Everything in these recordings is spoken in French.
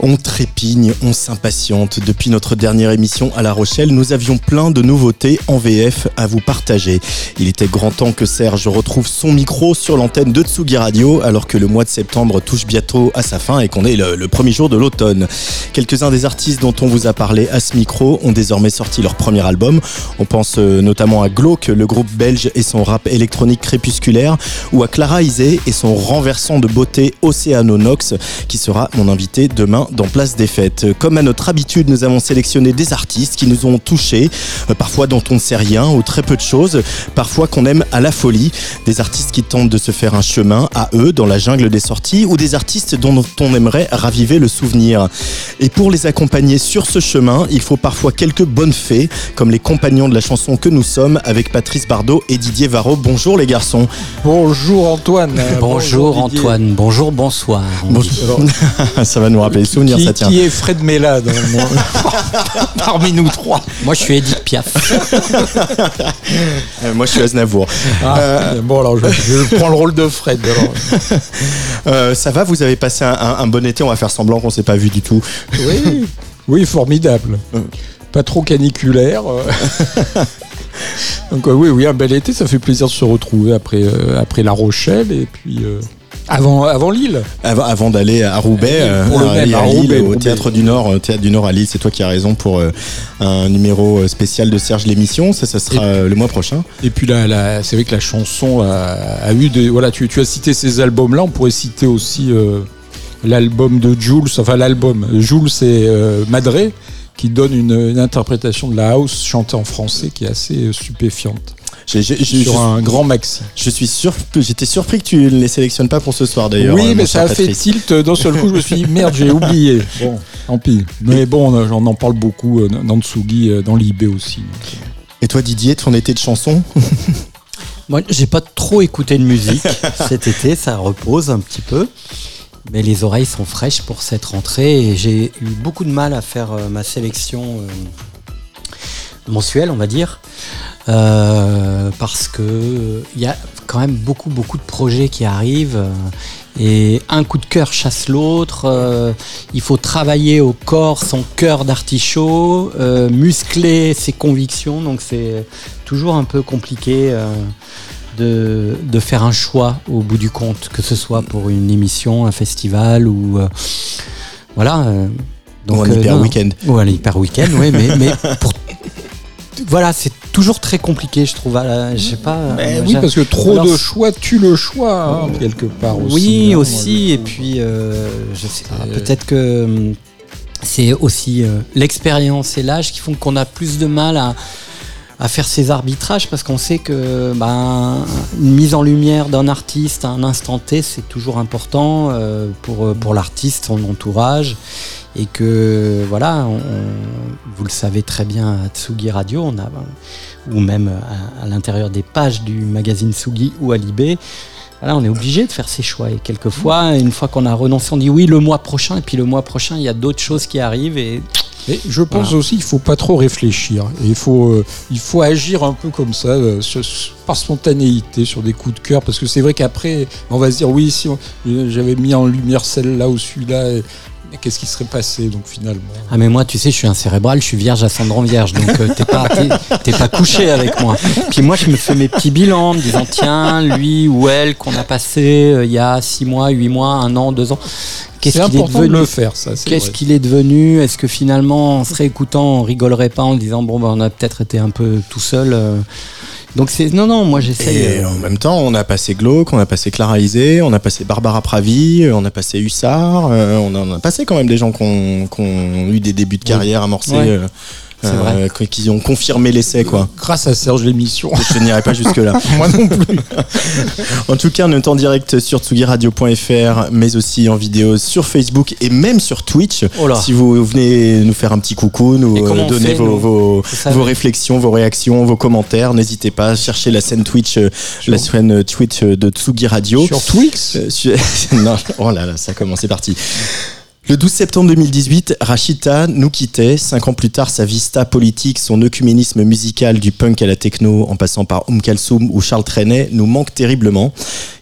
On trépigne, on s'impatiente. Depuis notre dernière émission à La Rochelle, nous avions plein de nouveautés en VF à vous partager. Il était grand temps que Serge retrouve son micro sur l'antenne de Tsugi Radio, alors que le mois de septembre touche bientôt à sa fin et qu'on est le, premier jour de l'automne. Quelques-uns des artistes dont on vous a parlé à ce micro ont désormais sorti leur premier album. On pense euh, notamment à Glauque, le groupe belge et son rap électronique crépusculaire, ou à Clara Isé et son renversant de beauté Nox, qui sera mon invité demain dans Place des Fêtes. Comme à notre habitude, nous avons sélectionné des artistes qui nous ont touchés, euh, parfois dont on ne sait rien ou très peu de choses, parfois qu'on aime à la folie. Des artistes qui tentent de se faire un chemin à eux dans la jungle des sorties ou des artistes dont on aimerait raviver le souvenir. Et pour les accompagner sur ce chemin, il faut parfois quelques bonnes fées, comme les compagnons de la chanson que nous sommes avec Patrice Bardot et Didier Varro. Bonjour les garçons. Bonjour Antoine. Bonjour, Antoine. Bonjour, bonsoir. Bonjour. Ça va nous rappeler qui, est Fred Mella parmi nous trois Moi, je suis Edith Piaf. Euh, moi, je suis Aznavour. Ah, euh, bon, alors, je, prends le rôle de Fred. Euh, ça va Vous avez passé un, bon été On va faire semblant qu'on s'est pas vu du tout. Oui, oui, formidable. Pas trop caniculaire. Donc oui, oui, un bel été, ça fait plaisir de se retrouver après, après La Rochelle et puis avant, avant Lille. Avant, avant d'aller à Roubaix, euh, au Théâtre du Nord, au Théâtre du Nord à Lille, c'est toi qui as raison pour euh, un numéro euh, spécial de Serge l'émission, ça, ça sera le mois prochain. Et puis là, c'est vrai que la chanson a, eu des... Voilà, tu, tu as cité ces albums-là, on pourrait citer aussi l'album de Jules, enfin l'album, Jules c'est Madré, qui donne une, une, interprétation de la house chantée en français qui est assez stupéfiante sur un grand maxi. Je suis sûr, j'étais surpris que tu ne les sélectionnes pas pour ce soir d'ailleurs. Oui, euh, mais ça a fait tilt d'un seul coup. Je me suis dit merde, j'ai oublié. Bon, tant pis. Mais bon, on en parle beaucoup euh, dans Tsugi, euh, dans l'IB aussi. Et toi, Didier, ton été de chansons Moi, j'ai pas trop écouté de musique cet été, ça repose un petit peu. Mais les oreilles sont fraîches pour cette rentrée et j'ai eu beaucoup de mal à faire ma sélection mensuelle, on va dire. Euh, parce que il y a quand même beaucoup beaucoup de projets qui arrivent euh, et un coup de cœur chasse l'autre. Euh, il faut travailler au corps son cœur d'artichaut, muscler ses convictions, donc c'est toujours un peu compliqué. De, de, faire un choix au bout du compte, que ce soit pour une émission, un festival ou voilà. donc, ou un hyper week-end. Ou un hyper week-end, oui, mais, mais pour voilà, c'est toujours très compliqué, je trouve. Je sais pas. Euh, oui, parce que trop de choix tue le choix, hein, quelque part aussi. Oui, hein, aussi. Et puis, euh, je sais pas, peut-être que hum, c'est aussi euh, l'expérience et l'âge qui font qu'on a plus de mal à, faire ces arbitrages parce qu'on sait que ben, une mise en lumière d'un artiste à un instant T, c'est toujours important pour, pour l'artiste, son entourage et que voilà, vous le savez très bien à Tsugi Radio, on a, ou même à, l'intérieur des pages du magazine Tsugi ou à voilà, on est obligé de faire ses choix. Et quelquefois, une fois qu'on a renoncé, on dit oui le mois prochain, et puis le mois prochain, il y a d'autres choses qui arrivent et et je pense aussi qu'il faut pas trop réfléchir. il faut, euh, il faut agir un peu comme ça, euh, par spontanéité, sur des coups de cœur. Parce que c'est vrai qu'après, on va se dire oui, si j'avais mis en lumière celle-là ou celui-là, qu'est-ce qui serait passé donc finalement? Ah mais moi tu sais je suis un cérébral, je suis vierge ascendant vierge donc euh, t'es pas t'es, pas couché avec moi. Puis moi je me fais mes petits bilans en me disant tiens lui ou elle qu'on a passé euh, il y a six mois, huit mois, un an, deux ans. Qu'est-ce qu'il est devenu de le faire ça Qu'est-ce qu'il est devenu? Est-ce que finalement en se réécoutant on rigolerait pas en disant bon ben on a peut-être été un peu tout seul euh, donc c'est non non moi j'essaye. Et euh, en même temps on a passé Glauque, on a passé Clara Isé, on a passé Barbara Pravi, euh, on a passé Hussard, euh, on a passé quand même des gens qui ont, eu des débuts de carrière amorcés. Euh, qui ont confirmé l'essai quoi. Grâce à Serge l'émission. Je n'irai pas jusque là. Moi non plus. en tout cas, on est en direct sur tsugiradio.fr, mais aussi en vidéo sur Facebook et même sur Twitch. Oh si vous venez nous faire un petit coucou, nous euh, donner vos, vos, vos, réflexions, vos réactions, vos commentaires, n'hésitez pas à chercher la scène Twitch, euh, la scène Twitch de Tsugi Radio. Sur Twix Non, oh là là, ça commence, c'est parti. Le 12 septembre 2018, Rachita nous quittait. Cinq ans plus tard, sa vista politique, son œcuménisme musical du punk à la techno, en passant par Um Kalsoum ou Charles Trenet, nous manque terriblement.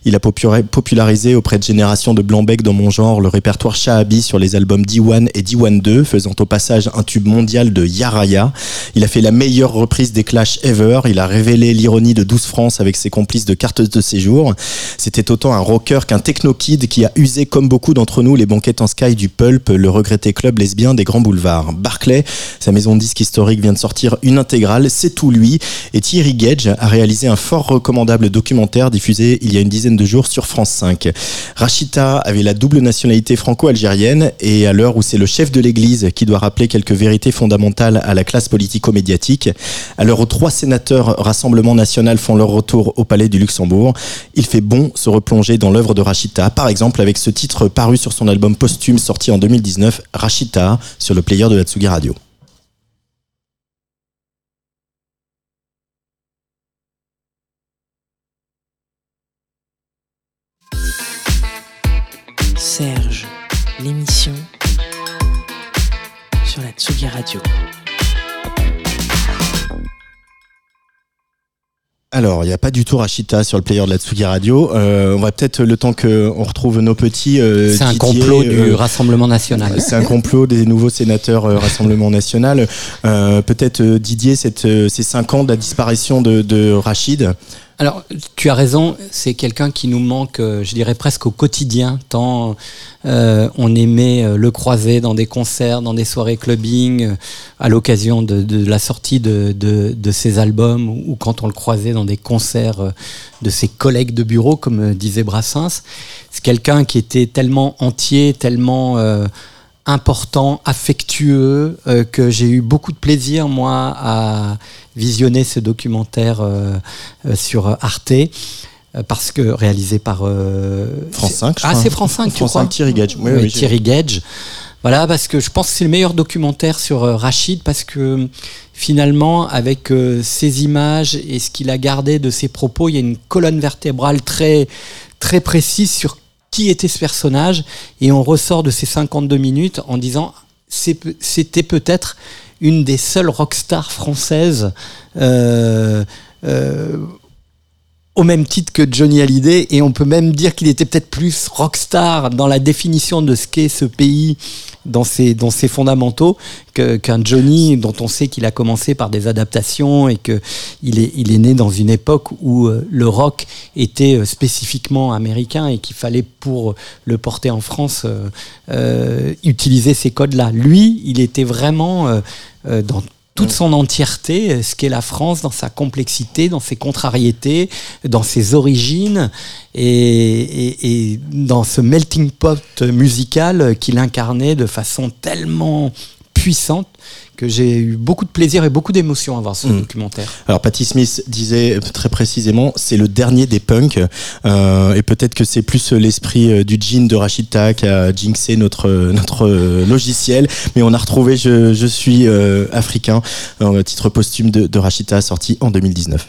Il a popularisé auprès de générations de blanc-bec dans mon genre le répertoire Shahabi sur les albums D1 et D1 2, faisant au passage un tube mondial de Yaraya. Il a fait la meilleure reprise des Clash ever. Il a révélé l'ironie de 12 France avec ses complices de cartes de séjour. C'était autant un rocker qu'un techno-kid qui a usé comme beaucoup d'entre nous les banquettes en sky du pulp, le regretté club lesbien des grands boulevards. Barclay, sa maison de disques historique vient de sortir une intégrale, c'est tout lui. Et Thierry Gage a réalisé un fort recommandable documentaire diffusé il y a une dizaine de jours sur France 5. Rachita avait la double nationalité franco-algérienne et à l'heure où c'est le chef de l'église qui doit rappeler quelques vérités fondamentales à la classe politico-médiatique, à l'heure où trois sénateurs Rassemblement National font leur retour au palais du Luxembourg, il fait bon se replonger dans l'œuvre de Rachita, par exemple avec ce titre paru sur son album posthume sorti en 2019, Rachita, sur le player de la Tsugi Radio. Serge, l'émission sur la Tsugi Radio. Alors, il n'y a pas du tout Rachita sur le player de la Tsugi Radio. Euh, on va peut-être, le temps qu'on retrouve nos petits... euh, C'est un complot du euh, Rassemblement National. C'est un complot des nouveaux sénateurs euh, Rassemblement National. Euh, Peut-être euh, Didier, cette, euh, ces cinq ans de la disparition de, de Rachid. Alors, tu as raison, c'est quelqu'un qui nous manque, euh, je dirais presque au quotidien, tant euh, on aimait euh, le croiser dans des concerts, dans des soirées clubbing, euh, à l'occasion de, de la sortie de, de, de ses albums, ou, quand on le croisait dans des concerts de ses collègues de bureau, comme disait Brassens. C'est quelqu'un qui était tellement entier, tellement euh, important, affectueux, euh, que j'ai eu beaucoup de plaisir, moi, à visionner ce documentaire euh, euh, sur Arte. Parce que réalisé par France c'est- 5, je Ah, c'est France 5, tu France crois 5, Thierry Gage. Oui, Oui, oui, Thierry Gage. Voilà, parce que je pense que c'est le meilleur documentaire sur Rachid, parce que finalement, avec ses images et ce qu'il a gardé de ses propos, il y a une colonne vertébrale très, très précise sur qui était ce personnage, et on ressort de ces 52 minutes en disant c'était peut-être une des seules rockstars françaises. euh, euh, au même titre que Johnny Hallyday, et on peut même dire qu'il était peut-être plus rockstar dans la définition de ce qu'est ce pays dans ses, dans ses fondamentaux qu'un Johnny dont on sait qu'il a commencé par des adaptations et que il est, il est né dans une époque où euh, le rock était euh, spécifiquement américain et qu'il fallait pour le porter en France euh, euh, utiliser ces codes-là. Lui, il était vraiment euh, dans toute son entièreté, euh, ce qu'est la France, dans sa complexité, dans ses contrariétés, dans ses origines, et, et- et dans ce melting pot musical qu'il incarnait de façon tellement puissante que j'ai eu beaucoup de plaisir et beaucoup d'émotion à voir ce mm. documentaire. Alors Patti Smith disait euh, très précisément, c'est le dernier des punks, euh, et peut-être que c'est plus l'esprit euh, du jean de Rachita qui a jinxé notre, notre logiciel, mais on a retrouvé Je, suis africain, euh, titre posthume de, de Rachita sorti en 2019.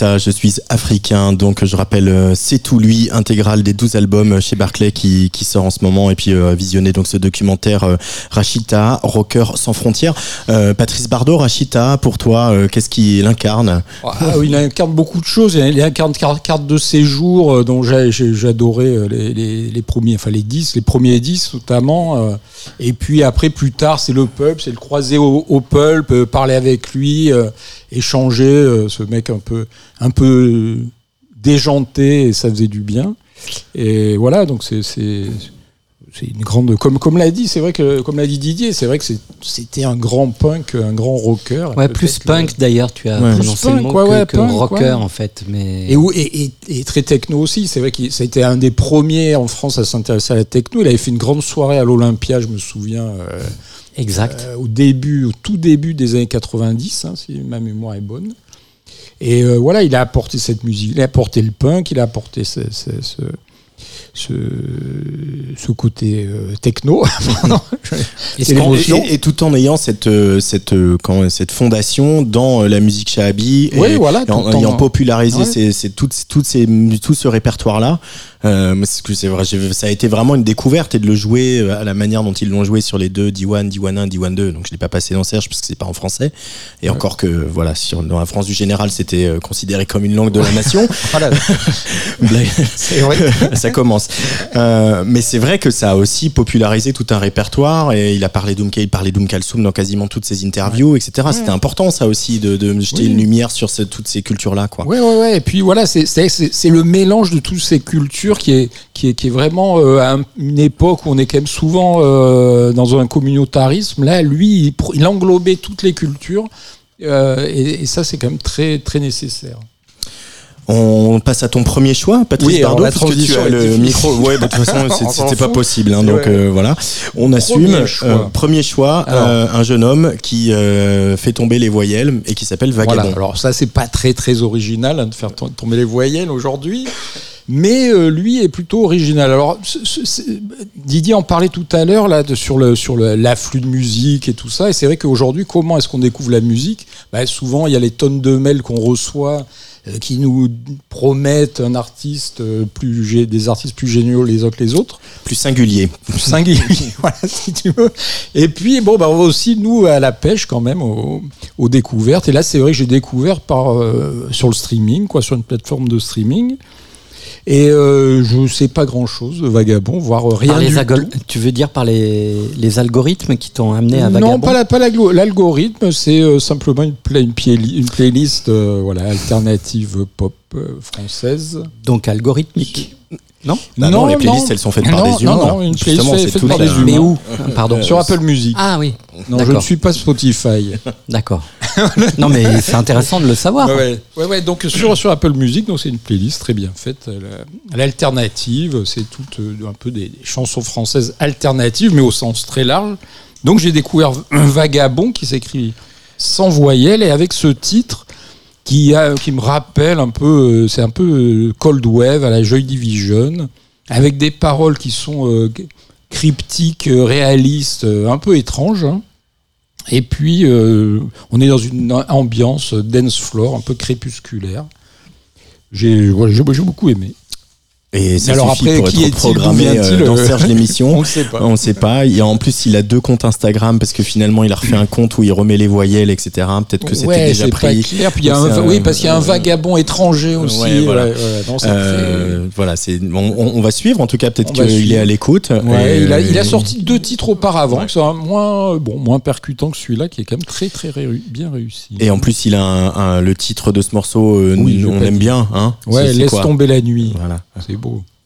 Je suis africain, donc je rappelle, euh, c'est tout lui, intégral des 12 albums chez Barclay qui, sort en ce moment, et puis euh, visionner donc ce documentaire euh, Rachita, rocker sans frontières. Euh, Patrice Bardot, Rachita, pour toi, euh, qu'est-ce qu'il incarne Ah oui, il incarne beaucoup de choses. Il incarne carte, de séjour euh, dont euh, les, les, les premiers, enfin les 10, les premiers 10 notamment. Euh, Et puis après, plus tard, c'est le pulp, c'est le croiser au, au pulp, euh, parler avec lui, euh, échanger. euh, ce mec un peu, un peu déjanté et ça faisait du bien. Et voilà, donc c'est c'est une grande comme comme l'a dit, c'est vrai que comme l'a dit Didier, c'est vrai que c'était un grand punk, un grand rocker. Ouais, plus punk d'ailleurs, tu as Ouais. prononcé Plus le mot punk, ouais, que, ouais, que punk, rocker en fait. Mais Et, et, et- et très techno aussi. C'est vrai que ça a été un des premiers en France à s'intéresser à la techno. Il avait fait une grande soirée à l'Olympia, je me souviens, euh, exact. euh, au début, au tout début des années 90, hein, si ma mémoire est bonne. Et euh, voilà, il a apporté cette musique, il a apporté le punk, il a apporté ce, ce, ce, ce, ce côté euh, techno. Et tout en ayant cette, euh, cette, euh, comment, cette fondation dans euh, la musique shahabi et, voilà, et en ayant popularisé Ouais. ces, ces- toutes, toutes ces, tout ce répertoire-là. Euh, parce que c'est vrai, ça a été vraiment une découverte et de le jouer euh, à la manière dont ils l'ont joué sur les deux D1, D1 1, D1 2. Donc je l'ai pas passé dans Serge parce que c'est pas en français. Et encore que voilà, sur, dans la France du général, c'était euh, considéré comme une langue de la nation. Vrai. ça commence. Euh, mais c'est vrai que ça a aussi popularisé tout un répertoire et il a parlé d'Oum il parlait d'Oum Kalsoum dans quasiment toutes ses interviews, etc. C'était important ça aussi de, de jeter Oui. une lumière sur ce- toutes ces cultures-là, quoi. Ouais, ouais, ouais. Et puis voilà, c'est le mélange de toutes ces cultures qui est, qui est, qui est vraiment euh, une époque où on est quand même souvent euh, dans un communautarisme. Là, lui, il englobait toutes les cultures. euh, et, et ça, c'est quand même très, très nécessaire. On passe à ton premier choix, Patrice Oui, Bardot, la puisque tu as le difficile. micro. Ouais, de toute façon, c'était pas possible, hein, donc Ouais. euh, voilà. On assume. Premier choix. Euh, premier choix, euh, un jeune homme qui euh, fait tomber les voyelles et qui s'appelle Vagabond. Voilà. Alors ça, c'est pas très très original hein, de faire tom- tomber les voyelles aujourd'hui, mais euh, lui est plutôt original. Alors Didier en parlait tout à l'heure là de, sur le sur l'afflux de musique et tout ça. Et c'est vrai qu'aujourd'hui, comment est-ce qu'on découvre la musique? Bah, Souvent, il y a les tonnes de mails qu'on reçoit qui nous promettent un artiste euh, plus des artistes plus géniaux les uns que les autres Plus singulier. plus singulier, voilà, si tu veux. Et puis, bon, bah, on va aussi, nous, à la pêche, quand même, aux, aux découvertes. Et là, c'est vrai que j'ai découvert par, euh, sur le streaming, quoi, sur une plateforme de streaming. Et euh, je sais pas grand chose de Vagabond, voire rien Par les du tout. Tu veux dire par les, les algorithmes qui t'ont amené à Vagabond Non, pas la- pas l'algo- l'algorithme, c'est euh, simplement une, play- une, playli- une playlist euh, voilà, alternative pop française. Donc algorithmique. Non Bah non, les playlists, elles sont faites par Non, des humains. Non, non, une playlist Justement, faite- c'est faite toute par la- des humains. Mais où Pardon. Sur Apple Music. Ah oui. non, je ne suis pas Spotify. D'accord. non mais c'est intéressant de le savoir. Ouais, ouais. Donc sur, sur Apple Music, donc c'est une playlist très bien faite. Euh, L'alternative, c'est tout euh, un peu des, des chansons françaises alternatives, mais au sens très large. Donc j'ai découvert un vagabond qui s'écrit sans voyelle et avec ce titre qui, me rappelle un peu, euh, c'est un peu euh, Cold Wave à la Joy Division, avec des paroles qui sont euh, cryptiques, réalistes, un peu étranges. hein. Et puis, on est dans une ambiance dance floor, un peu crépusculaire. J'ai beaucoup aimé. Et ça Alors suffit après, pour qui être programmé euh, dans euh, Serge l'émission. On ne sait pas. On ne sait pas. A, en plus, il a deux comptes Instagram parce que finalement, il a refait un compte où il remet les voyelles, etc. Peut-être que c'était Ouais, déjà pris. pas clair. Puis y a un, oui, parce qu'il y a un vagabond étranger aussi. Ouais, voilà. ouais, non, Euh, voilà, c'est on, on- on va suivre. En tout cas, peut-être qu'il est à l'écoute. Et- il, a, il a sorti deux titres auparavant, qui sont moins, bon, moins percutants que celui-là, qui est quand même très, très bien réussi. Et en plus, il a un, un- le titre de ce morceau. euh, Oui, on aime bien, hein. ouais, laisse tomber la nuit. Voilà. C'est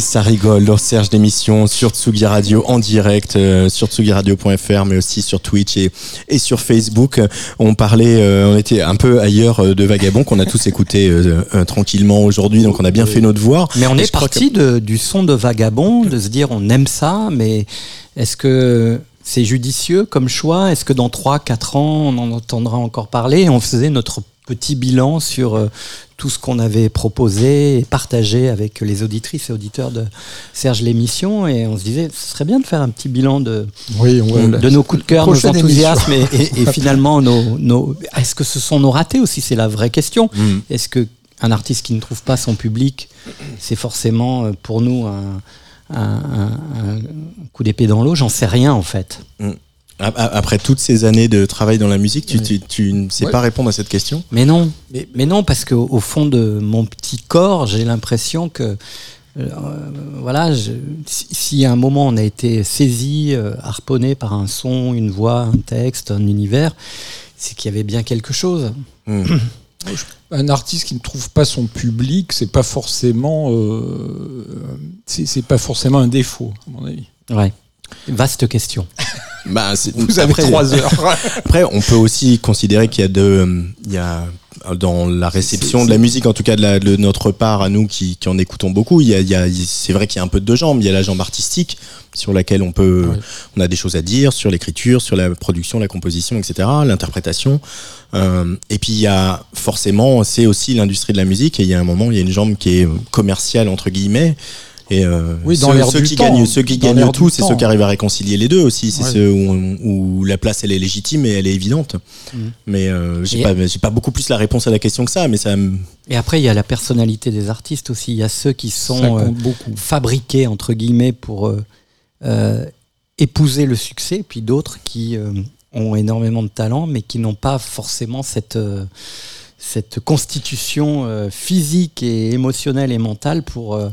Et ça rigole dans Serge d'émission sur Tsugi Radio en direct, euh, sur tsugiradio.fr, mais aussi sur Twitch et, et sur Facebook. On parlait, euh, on était un peu ailleurs euh, de Vagabond qu'on a tous écouté tranquillement aujourd'hui, donc on a bien fait notre devoir. Mais on Et est parti de- du son de Vagabond, de se dire on aime ça, mais est-ce que c'est judicieux comme choix? Est-ce que dans 3-4 ans on en entendra encore parler? Et On faisait notre petit bilan sur tout ce qu'on avait proposé et partagé avec les auditrices et auditeurs de Serge l'émission et on se disait ce serait bien de faire un petit bilan de, Oui, on de nos coups de cœur, nos enthousiasmes et, et- et finalement nos, nos- est-ce que ce sont nos ratés aussi c'est la vraie question. Mm. Est-ce que un artiste qui ne trouve pas son public, c'est forcément euh, pour nous un, un- un- un coup d'épée dans l'eau? J'en sais rien en fait. A- Après toutes ces années de travail dans la musique, tu, Ouais. tu, tu ne sais Ouais. pas répondre à cette question? Mais non, Mais- mais, non parce qu'au au fond de mon petit corps, j'ai l'impression que euh, voilà, je- si, si à un moment on a été saisi, euh, harponné par un son, une voix, un texte, un univers, c'est qu'il y avait bien quelque chose. Mm. un artiste qui ne trouve pas son public, c'est pas forcément, euh, c'est pas forcément un défaut, à mon avis. Ouais. Vaste question. Bah, c'est- Vous avez après- trois heures. Après, on peut aussi considérer qu'il y a de, il y a dans la réception de la musique, en tout cas de, la- de notre part à nous qui, qui en écoutons beaucoup, il y a, il y a- c'est vrai qu'il y a un peu de deux jambes. Il y a la jambe artistique sur laquelle on peut, Ouais. on a des choses à dire sur l'écriture, sur la production, la composition, etc., l'interprétation. Euh, et puis il y a forcément, c'est aussi l'industrie de la musique. Et il y a un moment, il y a une jambe qui est commerciale entre guillemets. Et euh, Oui, dans ceux, l'air ceux du qui temps. gagnent, ceux qui Dans gagnent tout, c'est ceux qui arrivent à réconcilier les deux aussi. C'est Ouais. ceux où, où la place elle est légitime et elle est évidente. Mhm. Mais euh, j'ai pas, j'ai pas beaucoup plus la réponse à la question que ça. Mais ça, me- Et après, il y a la personnalité des artistes aussi. Il y a ceux qui sont euh, fabriqués, entre guillemets, pour euh, euh, épouser le succès, puis d'autres qui euh, ont énormément de talent, mais qui n'ont pas forcément cette, euh, cette constitution euh, physique et émotionnelle et mentale pour euh,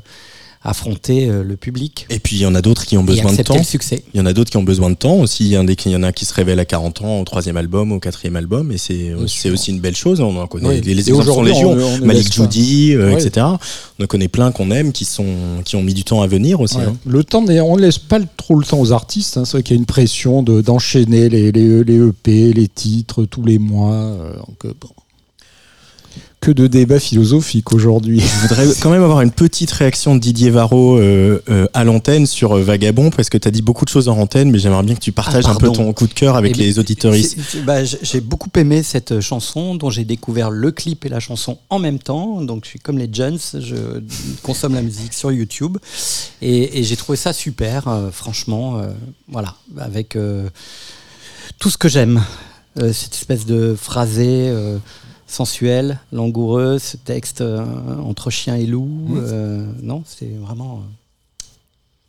affronter euh, le public Et puis il y en a d'autres qui ont et besoin de temps. le succès. Il y en a d'autres qui ont besoin de temps aussi. Il y, en a, il y en a qui se révèlent à 40 ans au troisième album, au quatrième album. Et c'est aussi une belle chose. On en connaît. Oui. Les, exemples sont légion. Malik. Judy, euh, etc. On en connaît plein qu'on aime qui, sont, qui ont mis du temps à venir aussi. Ouais. hein. Le temps, on ne laisse pas trop le temps aux artistes. hein. C'est vrai qu'il y a une pression de- d'enchaîner les, les, les EP, les titres tous les mois. euh, donc, euh, bon. Que de débats philosophiques aujourd'hui. Je voudrais quand même avoir une petite réaction de Didier Varro euh, euh, à l'antenne sur euh, Vagabond parce que tu as dit beaucoup de choses en antenne, mais j'aimerais bien que tu partages Ah, un peu ton coup de cœur avec Eh les c'est- bah, J'ai beaucoup aimé cette chanson dont j'ai découvert le clip et la chanson en même temps. Donc je suis comme les Jones, je consomme la musique sur YouTube et, et j'ai trouvé ça super, euh, franchement. euh, voilà, avec euh, tout ce que j'aime. Euh, cette espèce de phrasé euh, sensuel, langoureux, ce texte euh, entre chien et loup. euh, non, c'est vraiment. euh,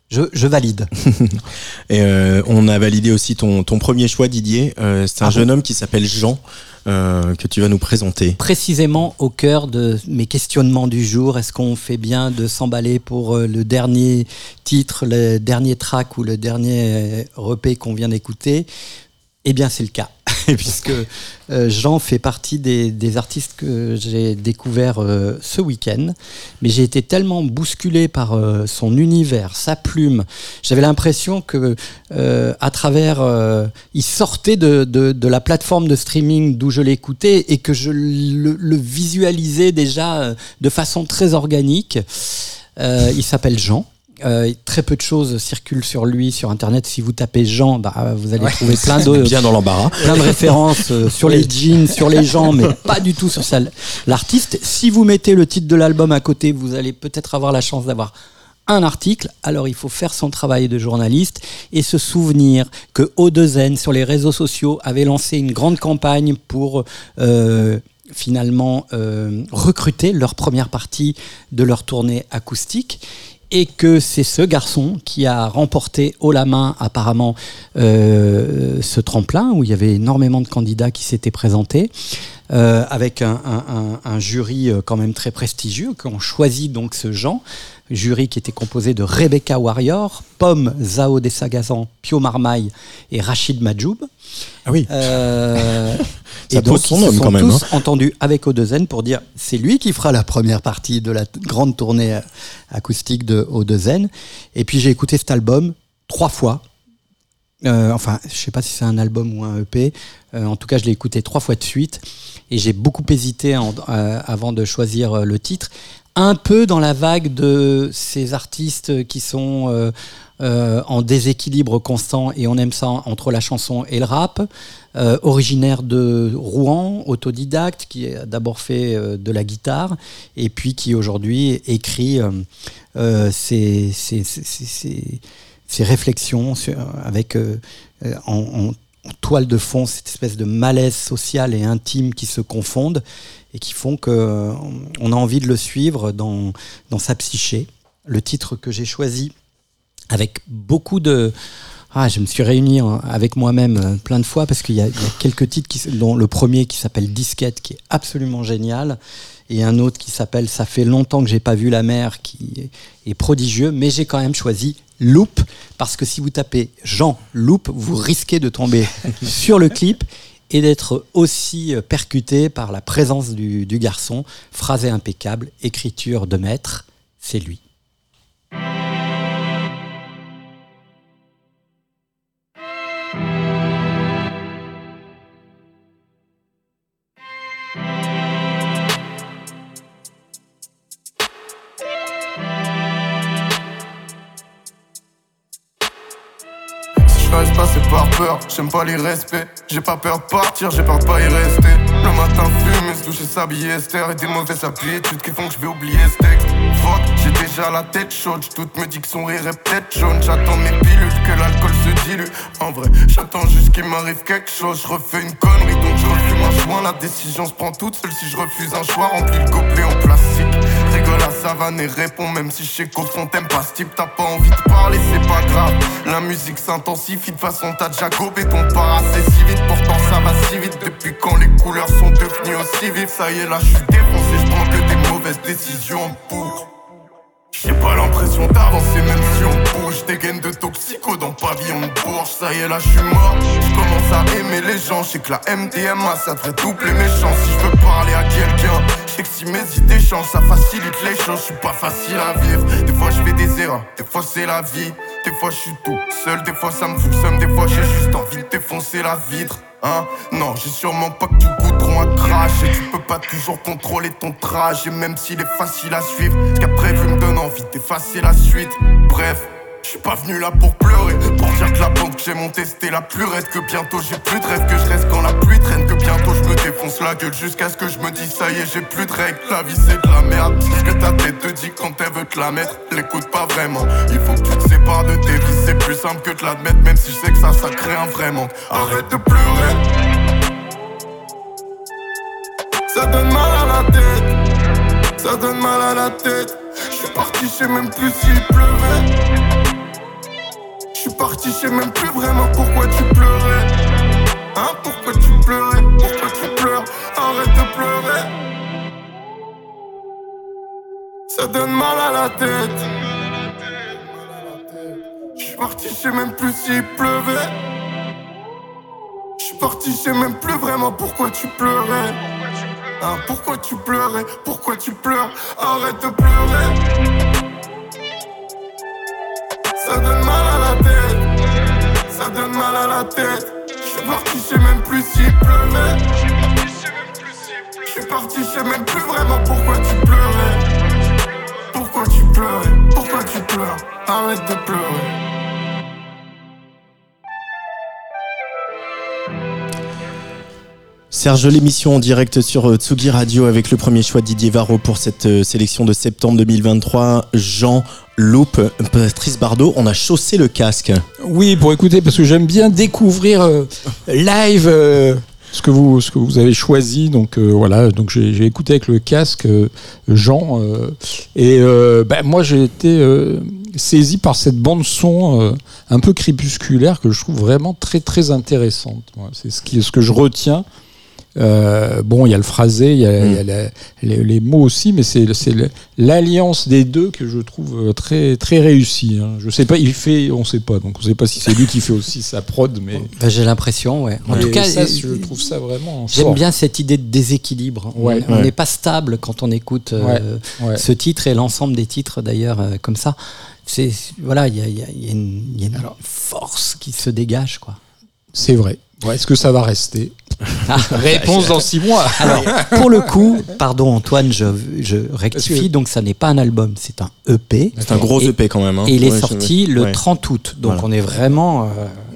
je, je valide. Et euh, on a validé aussi ton, ton premier choix, Didier. Euh, c'est un Ah jeune homme qui s'appelle Jean euh, que tu vas nous présenter. précisément au cœur de mes questionnements du jour. Est-ce qu'on fait bien de s'emballer pour le dernier titre, le dernier track ou le dernier EP qu'on vient d'écouter? Eh bien, c'est le cas. Puisque euh, Jean fait partie des, des artistes que j'ai découverts euh, ce week-end. Mais j'ai été tellement bousculé par euh, son univers, sa plume. J'avais l'impression que euh, à travers, euh, il sortait de, de, de la plateforme de streaming d'où je l'écoutais et que je le, le visualisais déjà de façon très organique. Il s'appelle Jean. Euh, très peu de choses circulent sur lui sur internet. Si vous tapez Jean, bah, vous allez trouver plein de, Bien dans l'embarras. plein de références euh, sur les jeans, sur les gens, mais pas du tout sur. L'artiste, si vous mettez le titre de l'album à côté, vous allez peut-être avoir la chance d'avoir un article. Alors il faut faire son travail de journaliste et se souvenir que O2N sur les réseaux sociaux avait lancé une grande campagne pour euh, finalement euh, recruter leur première partie de leur tournée acoustique et que c'est ce garçon qui a remporté haut la main apparemment euh, ce tremplin où il y avait énormément de candidats qui s'étaient présentés euh, avec un, jury euh, quand même très prestigieux qui ont choisi donc ce Jean jury qui était composé de Rebecca Warrior, Pomme Zao Desagazan, Pio Marmaille et Rachid Majoub. Ah oui. Euh, Ça et donc, son se nom sont quand même, tous entendus avec O2N pour dire c'est lui qui fera la première partie de la grande tournée euh, acoustique de O2N. Et puis j'ai écouté cet album trois fois. Euh, enfin, je sais pas si c'est un album ou un EP. Euh, en tout cas, je l'ai écouté trois fois de suite. Et j'ai beaucoup hésité en- euh, avant de choisir le titre. Un peu dans la vague de ces artistes qui sont euh, euh, en déséquilibre constant et on aime ça entre la chanson et le rap. Euh, originaire de Rouen, autodidacte, qui a d'abord fait de la guitare et puis qui aujourd'hui écrit ses, réflexions avec en toile de fond cette espèce de malaise social et intime qui se confondent et qui font que euh, a envie de le suivre dans, dans sa psyché. Le titre que j'ai choisi avec beaucoup de ah, je me suis réuni en- avec moi-même euh, plein de fois parce qu'il y, a quelques titres, dont le premier qui s'appelle Disquette, qui est absolument génial, et un autre qui s'appelle Ça fait longtemps que j'ai pas vu la mer, qui est prodigieux, mais j'ai quand même choisi Loop parce que si vous tapez Jean Loop, vous risquez de tomber sur le clip et d'être aussi percuté par la présence du, du garçon. Phrasé impeccable, écriture de maître, c'est lui. J'aime pas les respects. J'ai pas peur de partir, j'ai peur de pas y rester. Le matin, fumer, se doucher, s'habiller, Esther. Et des mauvaises habitudes qui font que je vais oublier ce texte. Fuck, j'ai déjà la tête chaude. J'doute, me dis que son rire est peut-être jaune. J'attends mes pilules, que l'alcool se dilue. En vrai, j'attends juste qu'il m'arrive quelque chose. Je refais une connerie, donc je refume un joint. La décision se prend toute seule si je refuse un choix. Remplis le gobelet en plastique. À savane et réponds, même si je sais qu'au t'aimes pas ce type. T'as pas envie de parler, c'est pas grave. La musique s'intensifie, de façon t'as déjà gobé ton assez si vite. Pourtant ça va si vite depuis quand les couleurs sont devenues aussi vives. Ça y est, là je suis défoncé, je prends que des mauvaises décisions pour. J'ai pas l'impression d'avancer même si on bouge. Des gaines de toxico dans pavillon de Bourges. Ça y est là je suis mort. Je commence à aimer les gens. Je sais que la MDMA ça devrait doubler mes chances. Si je veux parler à quelqu'un Je que si mes idées changent ça facilite les choses. Je suis pas facile à vivre. Des fois je fais des erreurs. Des fois c'est la vie. Des fois je suis tout seul. Des fois ça me fout Des fois j'ai juste envie de défoncer la vitre Hein non, j'ai sûrement pas que du goudron à cracher. Tu peux pas toujours contrôler ton trajet, même s'il est facile à suivre. Ce qu'a prévu me donne envie d'effacer la suite. Bref, je pas venu là pour pleurer. Pour dire que la banque que j'ai montée c'était la plus raide. Que bientôt j'ai plus de rêve, que je reste quand la pluie traîne. Que bientôt je me défonce la gueule jusqu'à ce que je me dise ça y est, j'ai plus de règles. La vie c'est de la merde. Ce que ta tête te dit quand elle veut te la mettre. L'écoute pas vraiment. Il faut que tu te sépares de tes vies. C'est plus simple que de l'admettre, même si je sais que ça, ça crée un vrai manque. Arrête de pleurer. Ça donne mal à la tête, ça donne mal à la tête. Je parti, je sais même plus s'il pleuvait. Je suis parti, je sais même plus vraiment pourquoi tu pleurais. Hein, pourquoi tu pleurais, pourquoi tu pleures, arrête de pleurer. Ça donne mal à la tête. Je suis parti, je sais même plus s'il pleuvait. Je suis parti, je sais même plus vraiment pourquoi tu pleurais. Hein, pourquoi tu pleurais Pourquoi tu pleures? Arrête de pleurer. Ça donne mal à. Ça donne mal à la tête. Je suis parti, je sais même plus s'il pleuvait. Je suis parti, je sais même plus vraiment pourquoi tu pleurais. Pourquoi tu pleurais? Pourquoi tu pleures? Arrête de pleurer. Serge, l'émission en direct sur euh, Tsugi Radio avec le premier choix Didier Varro pour cette euh, sélection de septembre 2023. Jean Loupe, Patrice Bardot, on a chaussé le casque. Oui, pour écouter, parce que j'aime bien découvrir euh, live euh, ce que vous ce que vous avez choisi. Donc euh, voilà, donc j'ai écouté avec le casque euh, Jean euh, et euh, ben, moi j'ai été euh, saisi par cette bande son euh, un peu crépusculaire que je trouve vraiment très très intéressante. C'est ce qui ce que je retiens. Euh, bon, il y a le phrasé, il y a, Mm. il y a la- les, les mots aussi, mais c'est l'alliance des deux que je trouve euh, très très réussie. hein. Je sais pas, il fait, on sait pas, donc on sait pas si c'est lui qui fait aussi sa prod, mais Bah, J'ai l'impression, ouais. En tout cas, ça, je trouve ça vraiment. J'aime bien cette idée de déséquilibre. On- Ouais. on Ouais. n'est pas stable quand on écoute euh, Ouais. ce titre et l'ensemble des titres d'ailleurs euh, comme ça. C'est voilà, il y a, il y a- il y a une, il y a une force qui se dégage quoi. C'est vrai. Ouais, Est-ce que ça va rester? Réponse dans six mois. Alors pour le coup, pardon Antoine, je, je rectifie. Donc ça n'est pas un album, c'est un EP. C'est un gros EP quand même. hein. Et il est Ouais, je- sorti le ouais. 30 août. Donc Voilà. on est vraiment. euh,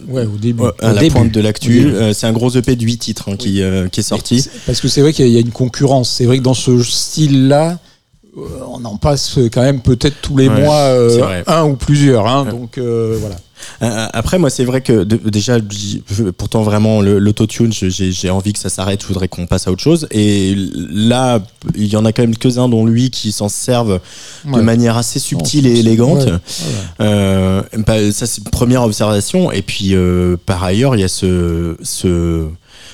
Ouais, au début. Ouais, à Au la début. pointe de l'actu. Euh, c'est un gros EP de 8 titres hein, qui, euh, qui est sorti. Parce que c'est vrai qu'il y a- il y a une concurrence. C'est vrai que dans ce style-là, euh, on en passe quand même peut-être tous les Ouais, mois euh, un ou plusieurs. hein. donc euh, voilà. Euh, Après, moi, c'est vrai que déjà, pourtant vraiment le- l'autotune, j'ai envie que ça s'arrête. Je voudrais qu'on passe à autre chose. Et là, il y en a quand même quelques-uns, dont lui, qui s'en servent de manière assez subtile et élégante. ouais, ouais. Euh, bah, ça, c'est une première observation. Et puis, euh, par ailleurs, il y a ce, ce,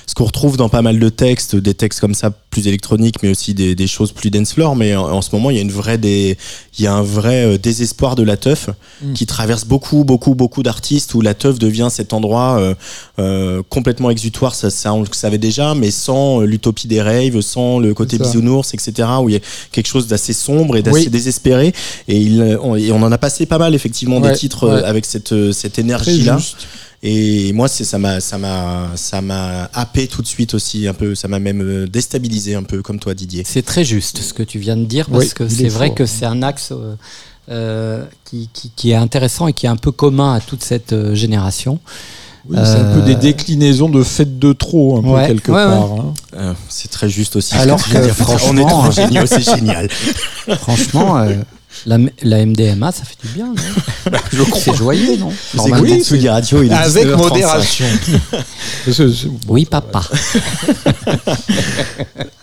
ce qu'on retrouve dans pas mal de textes, des textes comme ça plus électroniques, mais aussi des, des choses plus dance floor. Mais en, en ce moment, il y a une vraie des, il y a un vrai euh, désespoir de la teuf Mm. qui traverse beaucoup, beaucoup, beaucoup d'artistes où la teuf devient cet endroit euh, euh, complètement exutoire. Ça, ça, on le savait déjà, mais sans euh, l'utopie des raves, sans le côté bisounours, etc. Où il y a quelque chose d'assez sombre et d'assez Oui. désespéré. Et, il, on, et on en a passé pas mal effectivement Ouais, des titres ouais. avec cette, cette Très énergie-là. Et moi, c'est ça m'a ça m'a ça m'a happé tout de suite aussi un peu. Ça m'a même euh, déstabilisé un peu comme toi, Didier. C'est très juste ce que tu viens de dire parce Oui, que c'est est vrai fort. que c'est un axe euh, euh, qui, qui- qui est intéressant et qui est un peu commun à toute cette euh, génération. Oui, c'est un peu des déclinésions de fête de trop, un peu Ouais, quelque ouais, part. hein. C'est très juste aussi. Alors que, on est franchement, trop géniaux, c'est génial. Franchement, euh, la, la MDMA, ça fait du bien. non Je crois. C'est joyeux, non C'est Normalement. oui, Tsugi Radio, il est Avec 19h35. modération. Oui, papa.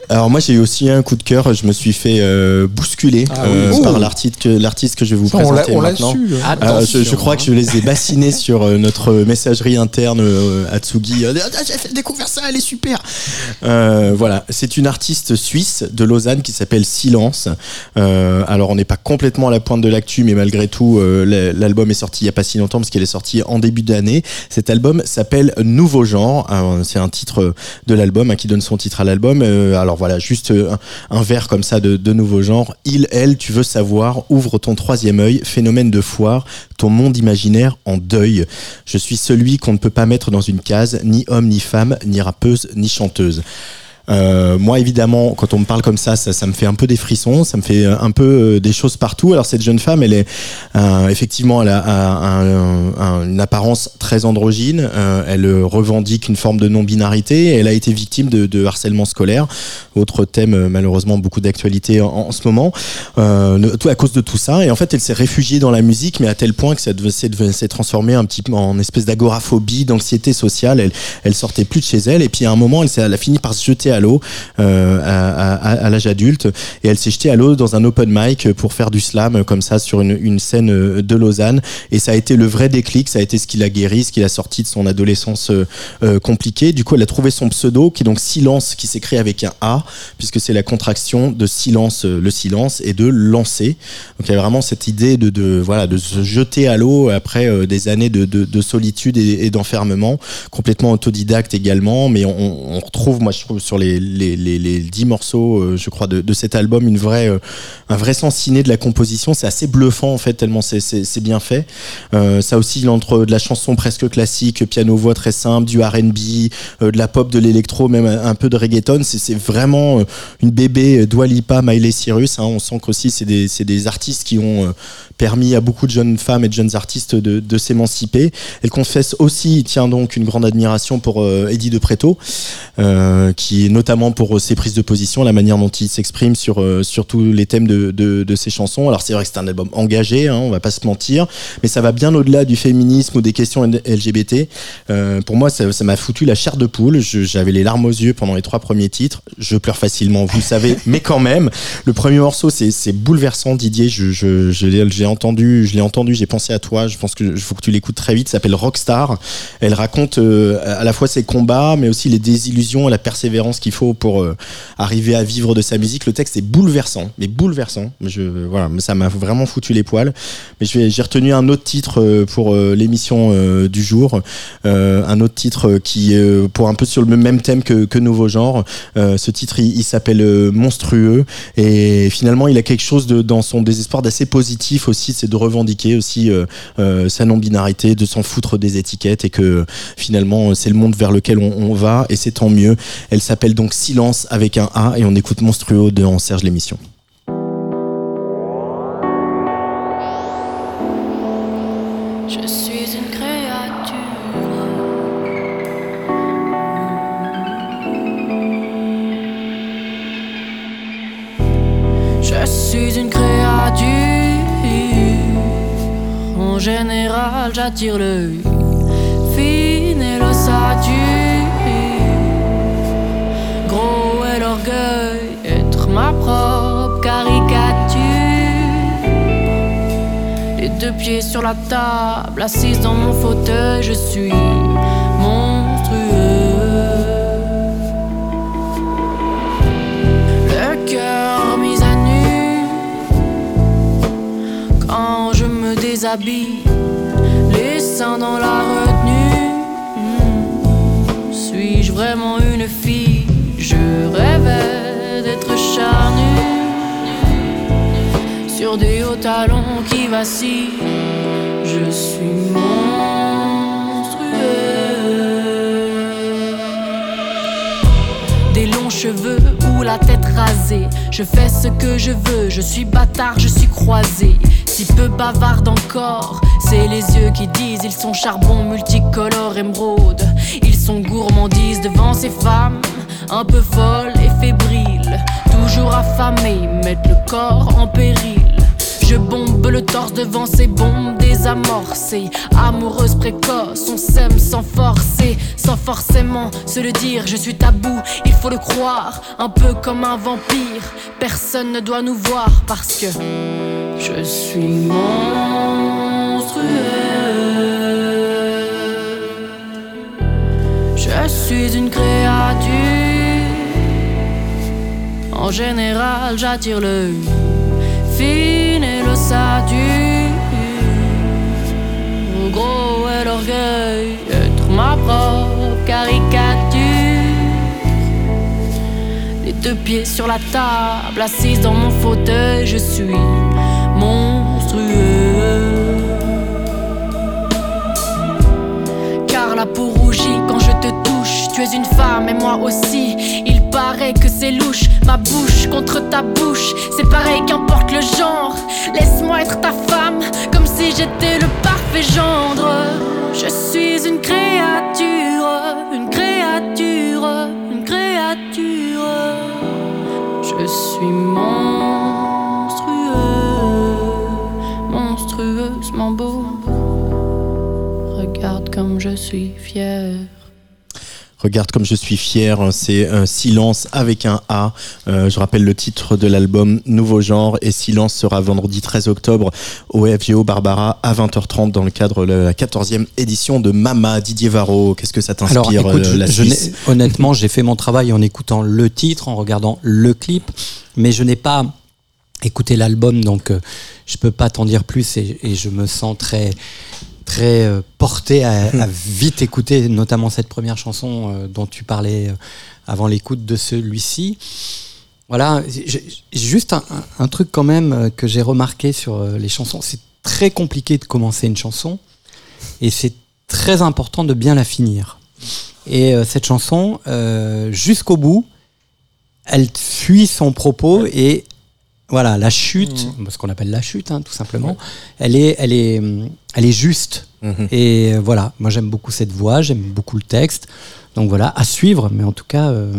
Alors moi j'ai eu aussi un coup de cœur, je me suis fait euh, bousculer Ah euh, oui. par Oh. l'artiste que l'artiste que je vais vous Ça, présenter on maintenant. su. hein. Euh, je, crois hein. que je les ai bassinés sur euh, notre messagerie interne euh, Atsugi. Euh, Ah, J'ai fait découvrir ça, elle est super. Euh, voilà, c'est une artiste suisse de Lausanne qui s'appelle Silence. Euh, alors on n'est pas complètement à la pointe de l'actu, mais malgré tout, euh, l'album est sorti il y a pas si longtemps parce qu'elle est sortie en début d'année. Cet album s'appelle Nouveau genre. Euh, c'est un titre de l'album hein, qui donne son titre à l'album. Euh, alors voilà, juste euh, un, un vers comme ça de, de nouveau genre. Il, elle, tu veux savoir, ouvre ton troisième œil, phénomène de foire, ton monde imaginaire en deuil. Je suis celui qu'on ne peut pas mettre dans une case, ni homme, ni femme, ni rappeuse, ni chanteuse. Euh, moi, évidemment, quand on me parle comme ça, ça, ça me fait un peu des frissons, ça me fait euh, un peu euh, des choses partout. Alors cette jeune femme, elle est euh, effectivement, elle a un- un- une apparence très androgyne. euh, elle revendique une forme de non-binarité. Elle a été victime de, de harcèlement scolaire, autre thème malheureusement beaucoup d'actualité en, ce moment. Tout à cause de tout ça. Et en fait, elle s'est réfugiée dans la musique, mais à tel point que ça s'est transformé un petit peu en espèce d'agoraphobie, d'anxiété sociale. Elle, elle sortait plus de chez elle. Et puis à un moment, elle, elle a fini par se jeter l'eau euh, à, à- à l'âge adulte. Et elle s'est jetée à l'eau dans un open mic pour faire du slam comme ça sur une, scène euh, de Lausanne. Et ça a été le vrai déclic. Ça a été ce qui l'a guéri, ce qui l'a sorti de son adolescence euh, compliquée. Du coup, elle a trouvé son pseudo qui est donc Silence, qui s'écrit avec un A, puisque c'est la contraction de silence, le silence, et de lancer. Donc il y a vraiment cette idée de, voilà de se jeter à l'eau après des années de, de, de solitude et, d'enfermement, complètement autodidacte également. Mais on retrouve, moi je trouve sur les les, les, morceaux, euh, je crois, de, cet album, une vraie euh, un vrai sens ciné de la composition. C'est assez bluffant en fait tellement c'est bien fait. Euh, ça oscille entre de la chanson presque classique, piano voix très simple, du R&B, de la pop, de l'électro, même un, peu de reggaeton. C'est vraiment une bébé Dua Lipa, Miley Cyrus. Hein. On sent qu'aussi c'est des, des artistes qui ont permis à beaucoup de jeunes femmes et de jeunes artistes de, s'émanciper. Elle confesse aussi, tiens donc, une grande admiration pour Eddie de Preto, qui est notamment pour euh, ses prises de position, la manière dont il s'exprime sur, euh, sur tous les thèmes de, de, de ses chansons. Alors c'est vrai que c'est un album engagé, hein, on va pas se mentir, mais ça va bien au-delà du féminisme ou des questions LGBT. Euh, pour moi, ça m'a foutu la chair de poule. J'avais les larmes aux yeux pendant les trois premiers titres. Je pleure facilement, vous le savez, mais quand même. Le premier morceau, c'est bouleversant, Didier. Je, je, je entendu, je l'ai entendu, j'ai pensé à toi. Je pense que faut que tu l'écoutes très vite. Ça s'appelle Rockstar. Elle raconte euh, à la fois ses combats, mais aussi les désillusions et la persévérance ce qu'il faut pour euh, arriver à vivre de sa musique. Le texte est bouleversant, mais bouleversant. Je, voilà, mais ça m'a vraiment foutu les poils. Mais j'ai retenu un autre titre euh, pour euh, l'émission euh, du jour, Euh, un autre titre euh, qui euh, pour un peu sur le même thème que, que Nouveau Genre. Euh, ce titre, il, s'appelle euh, Monstrueux et finalement, il a quelque chose dans son désespoir d'assez positif aussi, c'est de revendiquer aussi euh, euh, sa non-binarité, de s'en foutre des étiquettes et que finalement, c'est le monde vers lequel on, on va et c'est tant mieux. Elle s'appelle donc Silence avec un A et on écoute Monstrueux dans Serge l'émission. Je suis une créature. Je suis une créature. En général, j'attire l'œil. Fine et. Gros deux pieds sur la table, assise dans mon fauteuil, je suis monstrueux. Le cœur mis à nu quand je me déshabille, les seins dans la retenue. Hmm. Suis-je vraiment une fille? Je rêvais d'être charnue sur des hauts talons qui vacillent. Je suis monstrueux. Des longs cheveux ou la tête rasée. Je fais ce que je veux, je suis bâtard, je suis croisé. Si peu bavarde encore, c'est les yeux qui disent. Ils sont charbon multicolore, émeraude. Ils sont gourmandises devant ces femmes, un peu folles et fébriles. Toujours affamées, mettent le corps en péril. Je bombe le torse devant ces bombes désamorcées. Amoureuse précoce, on s'aime sans forcer, sans forcément se le dire. Je suis tabou, il faut le croire, un peu comme un vampire. Personne ne doit nous voir parce que je suis monstrueux. Je suis une créature. En général, j'attire l'œil. Fine et l'ossature. Gros est l'orgueil. Être ma propre caricature. Les deux pieds sur la table, assise dans mon fauteuil, je suis monstrueux. Car la peau rougit quand je te touche. Tu es une femme et moi aussi. Il paraît que c'est louche. Ma bouche contre ta bouche. C'est pareil qu'importe le genre. Laisse-moi être ta femme. Comme si j'étais le parfait gendre. Je suis une créature. Une créature. Une créature. Je suis monstrueux. Monstrueusement beau. Regarde comme je suis fier. Regarde comme je suis fier, c'est un Silence avec un A. Euh, je rappelle le titre de l'album Nouveau Genre et Silence sera vendredi 13 octobre au FGO Barbara à 20h30 dans le cadre de la 14e édition de Mama. Didier Varro, qu'est-ce que ça t'inspire euh, la je Suisse? n'ai- honnêtement, j'ai fait mon travail en écoutant le titre, en regardant le clip, mais je n'ai pas écouté l'album, donc euh, je peux pas t'en dire plus et, et je me sens très très euh, porté à, à vite écouter, notamment cette première chanson euh, dont tu parlais euh, avant l'écoute de celui-ci. Voilà, juste un, truc quand même que j'ai remarqué sur les chansons, c'est très compliqué de commencer une chanson et c'est très important de bien la finir. Et euh, cette chanson, euh, jusqu'au bout, elle suit son propos et voilà, la chute, ce qu'on appelle la chute, hein, tout simplement, elle est, elle est, hum, elle est juste. Mhm. Et euh, voilà, moi j'aime beaucoup cette voix, j'aime beaucoup le texte. Donc voilà, à suivre, mais en tout cas, euh,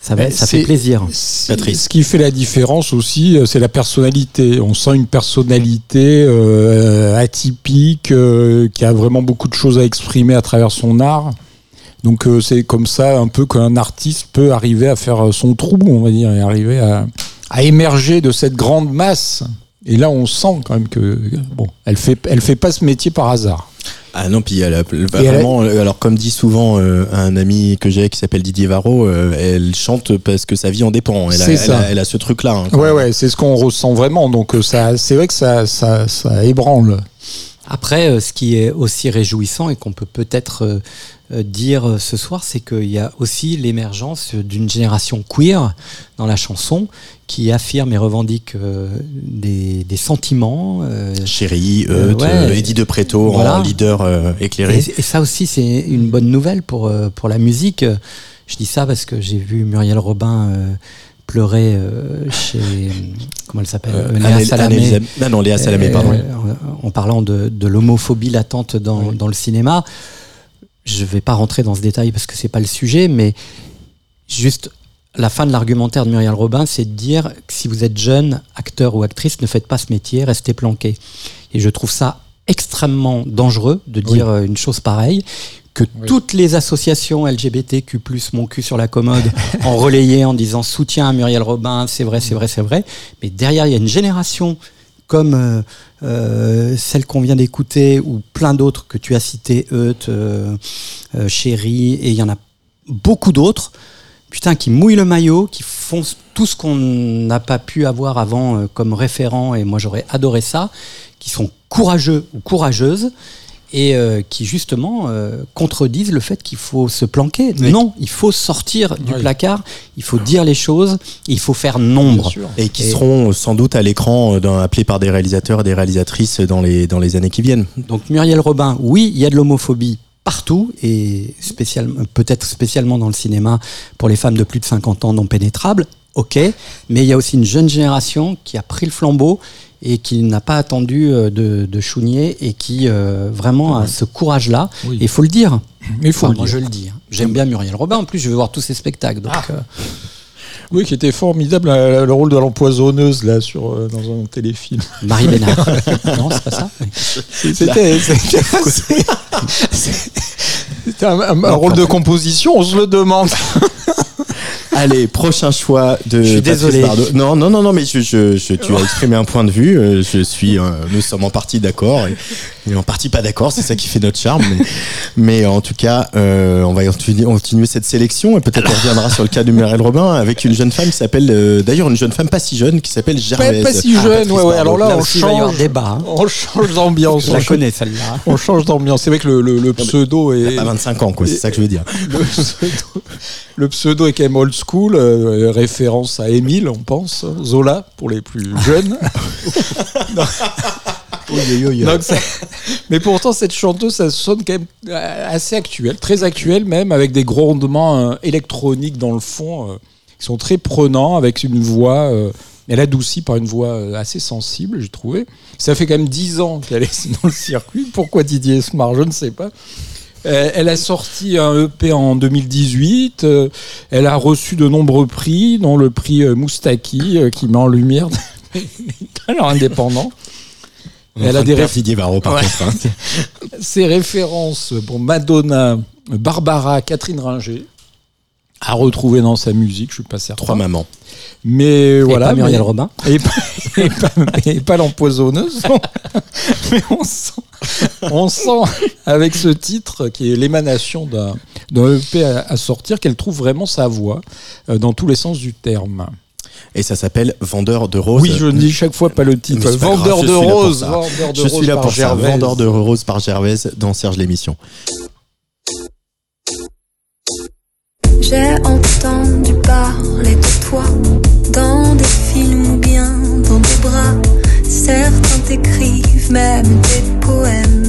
ça, va, ça fait plaisir. Patrice. Ce qui fait la différence aussi, euh, c'est la personnalité. On sent une personnalité euh, atypique, euh, qui a vraiment beaucoup de choses à exprimer à travers son art. Donc euh, c'est comme ça un peu qu'un artiste peut arriver à faire son trou, on va dire, et arriver à, à émerger de cette grande masse. Et là, on sent quand même que bon, elle fait, elle fait pas ce métier par hasard. Ah non, puis y a elle- vraiment, euh, alors comme dit souvent euh, un ami que j'ai qui s'appelle Didier Varro, euh, elle chante parce que sa vie en dépend. Elle, a, C'est elle, ça. a, elle a ce truc-là. hein, Ouais, ouais, c'est ce qu'on ressent vraiment. Donc ça, c'est vrai que ça, ça, ça ébranle. Après, euh, ce qui est aussi réjouissant et qu'on peut peut-être dire euh, ce soir, c'est qu'il y a aussi l'émergence d'une génération queer dans la chanson qui affirme et revendique euh, des, des sentiments. euh, Chérie, Euh, Euth, ouais. euh, Eddie de Preto Voilà. en leader euh, éclairé. Et, et ça aussi, c'est une bonne nouvelle pour, euh, pour la musique. Je dis ça parce que j'ai vu Muriel Robin euh, pleurer euh, chez. Comment elle s'appelle Euh, Léa Salamé. Ah non, Léa Salamé, Euh, pardon. en- en parlant de, de l'homophobie latente dans, dans le cinéma. Je vais pas rentrer dans ce détail parce que c'est pas le sujet, mais juste la fin de l'argumentaire de Muriel Robin, c'est de dire que si vous êtes jeune, acteur ou actrice, ne faites pas ce métier, restez planqué. Et je trouve ça extrêmement dangereux de dire euh, une chose pareille que toutes les associations LGBTQ+, mon cul sur la commode, ont relayé en disant soutien à Muriel Robin, c'est vrai, c'est vrai, c'est vrai. Mais derrière, il y a une génération comme euh, euh, celle qu'on vient d'écouter ou plein d'autres que tu as citées, Euth, euh, Chéri, et il y en a beaucoup d'autres, putain, qui mouillent le maillot, qui font tout ce qu'on n'a pas pu avoir avant comme référent, et moi j'aurais adoré ça, qui sont courageux ou courageuses, et euh, qui justement euh, contredisent le fait qu'il faut se planquer. Oui. Non, il faut sortir du Oui. placard, il faut dire les choses, il faut faire nombre. Et qui Et- seront sans doute à l'écran euh, appelés par des réalisateurs et des réalisatrices dans les, dans les années qui viennent. Donc Muriel Robin, oui, il y a de l'homophobie partout et spécialement, peut-être spécialement dans le cinéma pour les femmes de plus de 50 ans non pénétrables, ok, mais il y a aussi une jeune génération qui a pris le flambeau et qui n'a pas attendu euh, de, de chougner et qui euh, vraiment a ce courage-là. Oui. Il faut le dire. Mais il faut Enfin, le moi dire. je le dis. hein. J'aime bien Muriel Robin. En plus, je vais voir tous ses spectacles. Donc, euh, Oui, qui était formidable, le rôle de l'empoisonneuse là sur euh, dans un téléfilm. Marie Bénard. non, c'est pas ça. C'était c'était assez- c'était un, un- un rôle de composition, on se le demande. Allez, prochain choix de. Je suis désolé. Bardot. Non, non, non, non, mais je, je, je- tu as exprimé un point de vue. euh, Je suis, euh, nous sommes en partie d'accord et en partie pas d'accord. C'est ça qui fait notre charme. Mais, mais en tout cas, euh, on va continuer, cette sélection et peut-être on reviendra sur le cas de Muriel Robin avec une jeune femme qui s'appelle, euh, d'ailleurs, une jeune femme pas si jeune qui Pas, Gervaise. pas si Ah, jeune, Patrice ouais, ouais. Alors là, Là on change, débat. hein. on change d'ambiance. Je on la change- connais celle-là. On change d'ambiance. C'est vrai que le, le- le pseudo est. Pas 25 ans, quoi. C'est ça que je veux dire. Le pseudo, le pseudo est quand même old school, euh, référence à Émile, on pense, Zola pour les plus jeunes. Donc, mais pourtant, cette chanteuse, ça sonne quand même euh, assez actuel, très actuel même, avec des grondements euh, électroniques dans le fond, euh, qui sont très prenants, avec une voix, euh, elle adoucie par une voix euh, assez sensible, j'ai trouvé. Ça fait quand même 10 ans qu'elle est dans le circuit. Pourquoi Didier Smart Je ne sais pas. Elle a sorti un EP en 2018. euh, Elle a reçu de nombreux prix, dont le prix Moustaki, qui met en lumière les talents indépendants. On Elle a des de réf- Didier Varro, par Ouais. contre. hein. Ses références pour Madonna, Barbara, Catherine Ringer, à retrouver dans sa musique, je suis pas certain. Trois mamans. Mais Et voilà. pas Muriel mais- Robin. et pas, et pas, et pas l'empoisonneuse. Mais on sent, on sent avec ce titre qui est l'émanation d'un d'un EP à, à sortir qu'elle trouve vraiment sa voix euh, dans tous les sens du terme. Et ça s'appelle Vendeur de roses. Oui, je ne dis chaque fois pas le titre. Vendeur de suis là pour roses. ça. Vendeur de Je suis roses là par pour ça. Gervaise. Vendeur de roses par Gervaise dans Serge l'émission. J'ai entendu parler de toi dans des films ou bien dans des bras. Certains t'écrivent même des poèmes.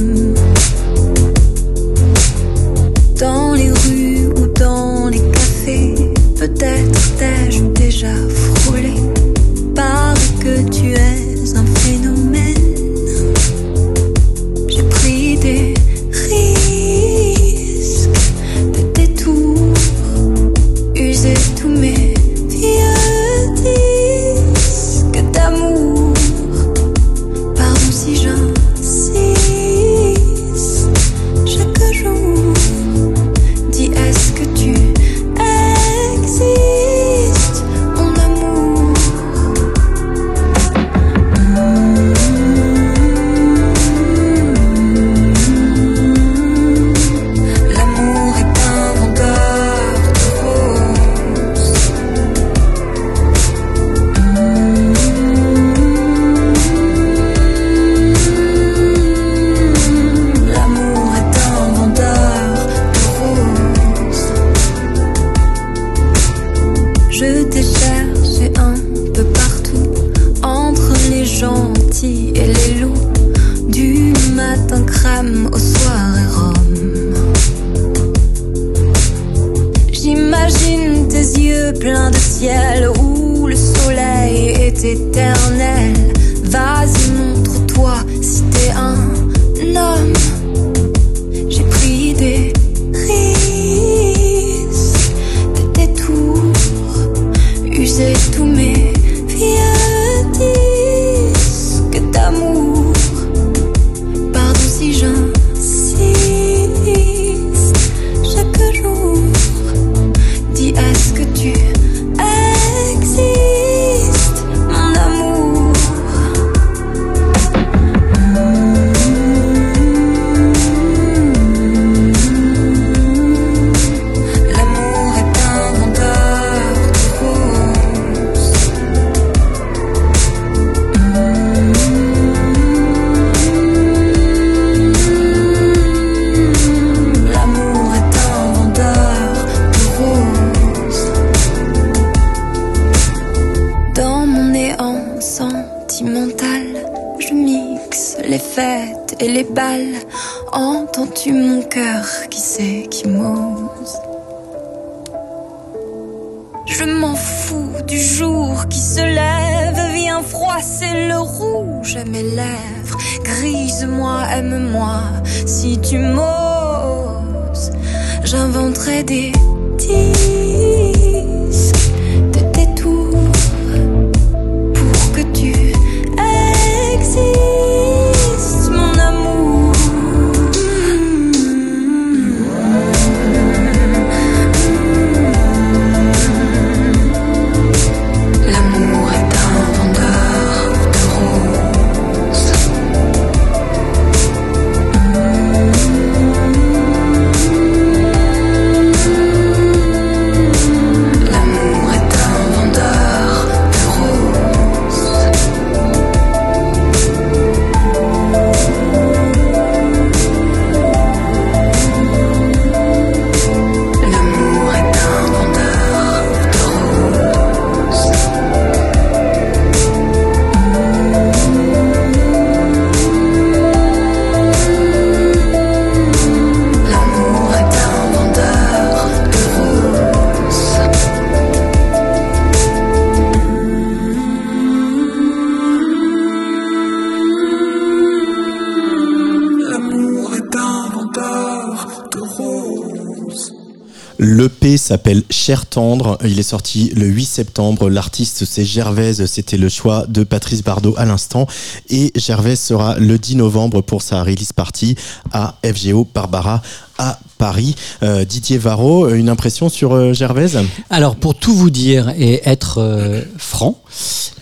S'appelle Cher Tendre. Il est sorti le 8 septembre. L'artiste, c'est Gervaise. C'était le choix de Patrice Bardot à l'instant. Et Gervaise sera le 10 novembre pour sa release party à FGO Barbara à Paris. Euh, Didier Varro, une impression sur euh, Gervaise? Alors, pour tout vous dire et être euh, franc,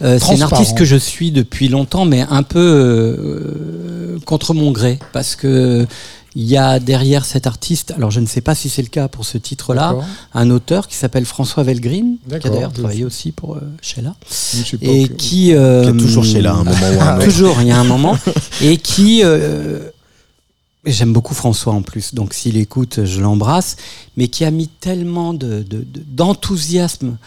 euh, c'est une Transparent. artiste que je suis depuis longtemps, mais un peu euh, contre mon gré, parce que il y a derrière cet artiste, alors je ne sais pas si c'est le cas pour ce titre-là, un auteur qui s'appelle François Velgreen, qui a d'ailleurs travaillé aussi pour euh, Sheila, Je sais pas et que- qui... euh, Qui est toujours chez là, à un moment ou un autre. Toujours, il y a un moment. Et qui. euh, J'aime beaucoup François en plus, donc s'il écoute, je l'embrasse, mais qui a mis tellement de- de- de- d'enthousiasme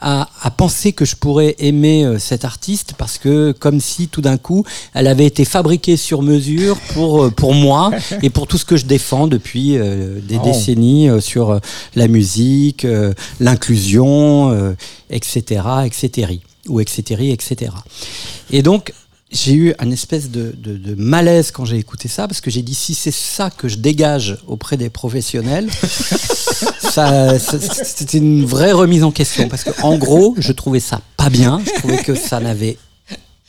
à, à penser que je pourrais aimer euh, cet artiste parce que comme si tout d'un coup elle avait été fabriquée sur mesure pour euh, pour moi et pour tout ce que je défends depuis euh, des Oh. décennies euh, sur euh, la musique, euh, l'inclusion, euh, etc., etc. ou etc., etc. Et donc j'ai eu un espèce de, de- de malaise quand j'ai écouté ça, parce que j'ai dit si c'est ça que je dégage auprès des professionnels, ça, ça- c'était une vraie remise en question. Parce que en gros, je trouvais ça pas bien, je trouvais que ça n'avait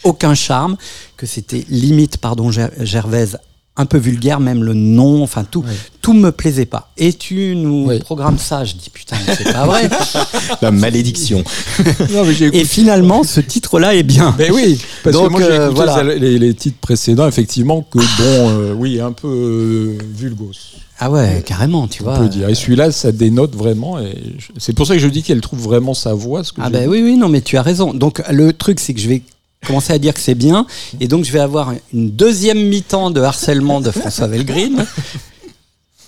aucun charme, que c'était limite, pardon Ger- Gervaise, un peu vulgaire, même le nom, enfin tout, tout me plaisait pas. Et tu nous Oui. programmes ça, je dis putain, mais c'est pas vrai. La malédiction. Non, mais Et finalement, ce titre-là est bien. Ben oui, parce Donc, que moi j'ai euh, écouté voilà. les, titres précédents, effectivement, que bon, euh, oui, un peu euh, vulgos, Ah ouais, carrément, tu on vois. peut dire. Et celui-là, ça dénote vraiment. Et je- c'est pour ça que je dis qu'elle trouve vraiment sa voix. Ce que Ah ben oui, oui, non, mais tu as raison. Donc le truc, c'est que je vais commencer à dire que c'est bien, et donc je vais avoir une deuxième mi-temps de harcèlement de François Velgreen,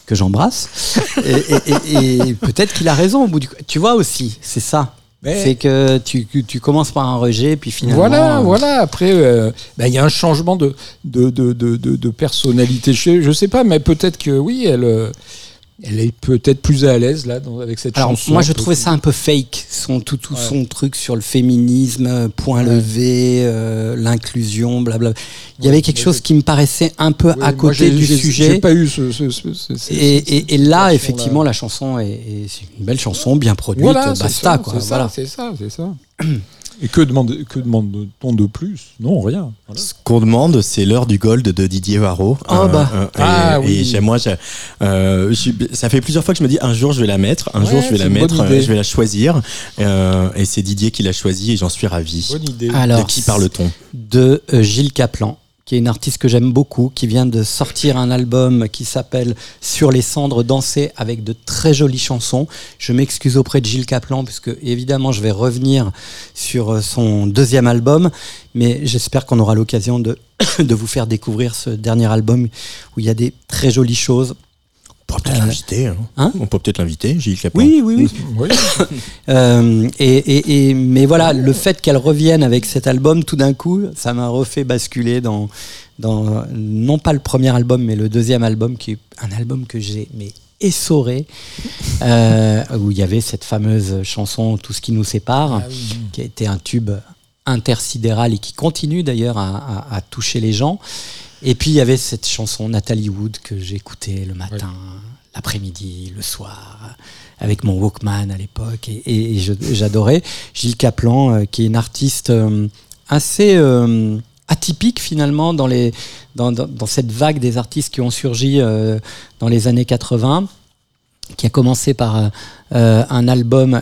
que j'embrasse, et, et- et- et peut-être qu'il a raison au bout du... Tu vois aussi, c'est ça. C'est que tu, tu commences par un rejet, puis finalement... Voilà, euh, voilà. Après, euh, ben, il y a un changement de, de, de, de, de- de personnalité. Je, je sais pas, mais peut-être que oui, elle. Elle est peut-être plus à l'aise là dans- avec cette Alors, chanson. moi, je trouvais ça un peu fake, son, tout, tout Ouais. son truc sur le féminisme, euh, point Ouais. levé, euh, l'inclusion, blablabla. Il y Ouais, avait quelque chose qui me paraissait un peu à côté du sujet. J'ai pas eu ce. ce- ce- ce- Et, et- et cette là, effectivement, la chanson est, une belle chanson, bien produite, Voilà, basta, ça, quoi. c'est ça, Voilà. C'est ça, c'est ça. Et que demande que demande-t-on de plus? Non, rien. Voilà. Ce qu'on demande, c'est l'heure du gold de Didier Varro. Oh, bah. et, Ah, et oui. j'ai- moi, euh, je ça fait plusieurs fois que je me dis un jour je vais la mettre, un Ouais, jour je vais la mettre, euh, je vais la choisir. Euh, et c'est Didier qui l'a choisi et j'en suis ravi. Bonne idée. Alors, de qui parle-t-on? de euh, Gilles Caplan, qui est une artiste que j'aime beaucoup, qui vient de sortir un album qui s'appelle Sur les cendres danser avec de très jolies chansons. Je m'excuse auprès de Gilles Caplan puisque évidemment je vais revenir sur euh, son deuxième album, mais j'espère qu'on aura l'occasion de, de vous faire découvrir ce dernier album où il y a des très jolies choses. On pourra peut-être Euh, l'inviter. hein. hein On peut peut-être l'inviter, Gilles. Oui, oui, oui. Oui. Euh, et, et, et- mais voilà, le fait qu'elle revienne avec cet album, tout d'un coup, ça m'a refait basculer dans, dans non pas le premier album, mais le deuxième album, qui est un album que j'ai mais essoré, euh, où il y avait cette fameuse chanson Tout ce qui nous sépare, qui a été un tube intersidéral et qui continue d'ailleurs à, à- à toucher les gens. Et puis il y avait cette chanson Nathalie Wood que j'écoutais le matin, l'après-midi, le soir, avec mon Walkman à l'époque, et, et- et je- j'adorais. Gilles Caplan, euh, qui est une artiste euh, assez euh, atypique finalement dans, les, dans, dans- dans cette vague des artistes qui ont surgi euh, dans les années 80 qui a commencé par un album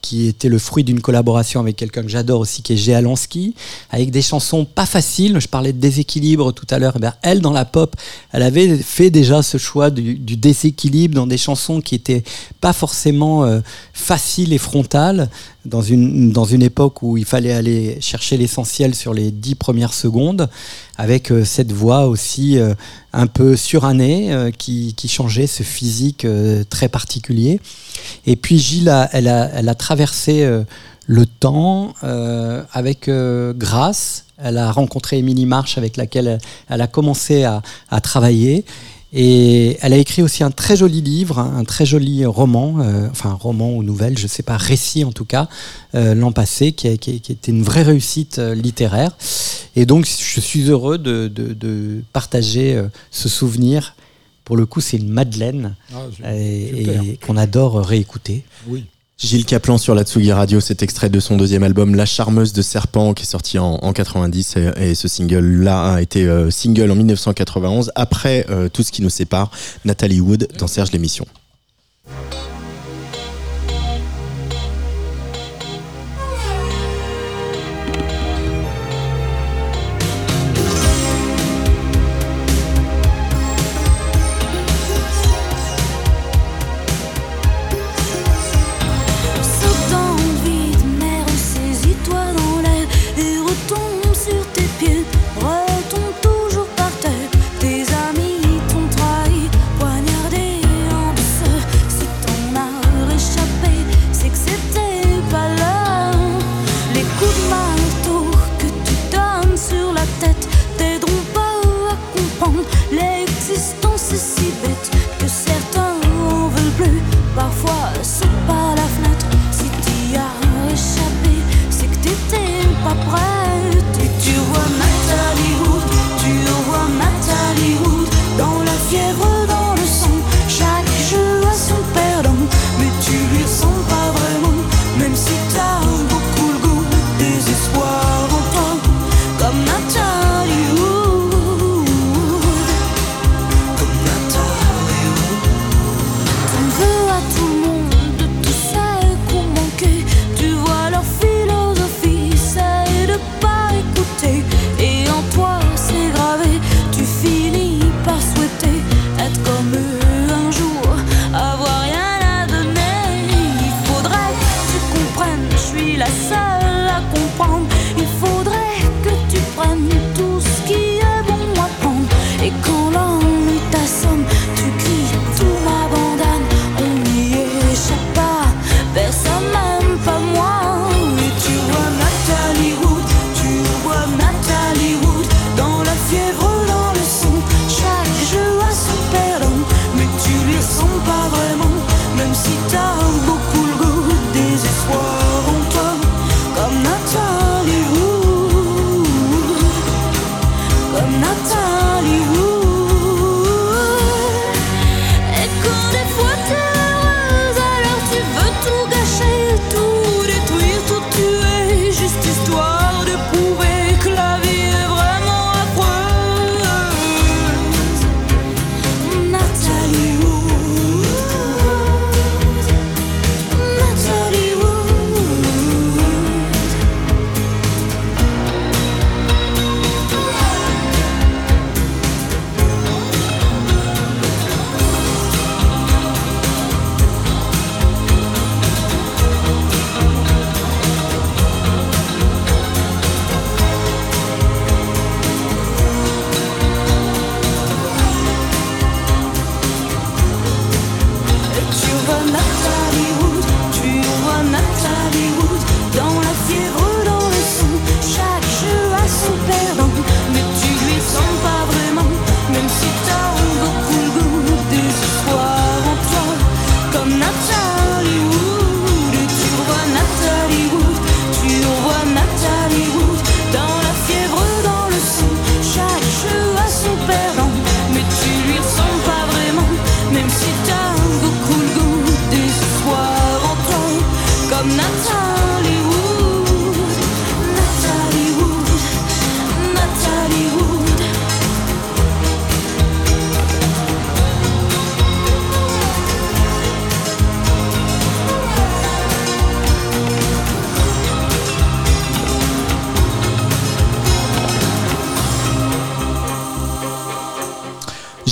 qui était le fruit d'une collaboration avec quelqu'un que j'adore aussi, qui est Géa Lansky, avec des chansons pas faciles. Je parlais de déséquilibre tout à l'heure. Eh bien, elle, dans la pop, elle avait fait déjà ce choix du, du déséquilibre dans des chansons qui étaient pas forcément euh, faciles et frontales, dans une, dans une époque où il fallait aller chercher l'essentiel sur les dix premières secondes, avec euh, cette voix aussi euh, un peu surannée euh, qui, qui changeait ce physique euh, très particulier. Et puis Gilles, a- elle, a, elle a traversé le temps avec grâce. Elle a rencontré Émilie March avec laquelle elle, elle a commencé à, à travailler. Et elle a écrit aussi un très joli livre, un très joli roman, euh, enfin roman ou nouvelle, je sais pas, récit en tout cas, euh, l'an passé, qui, a- qui, qui était une vraie réussite euh, littéraire. Et donc je suis heureux de, de- de partager ce souvenir. Pour le coup, c'est une Madeleine Ah, et qu'on adore réécouter. Oui. Gilles Caplan sur la Tsugi Radio, cet extrait de son deuxième album La Charmeuse de Serpent qui est sorti en, en 90 et, ce single-là a été euh, single en 1991 après euh, tout ce qui nous sépare, Nathalie Wood dans Serge l'émission.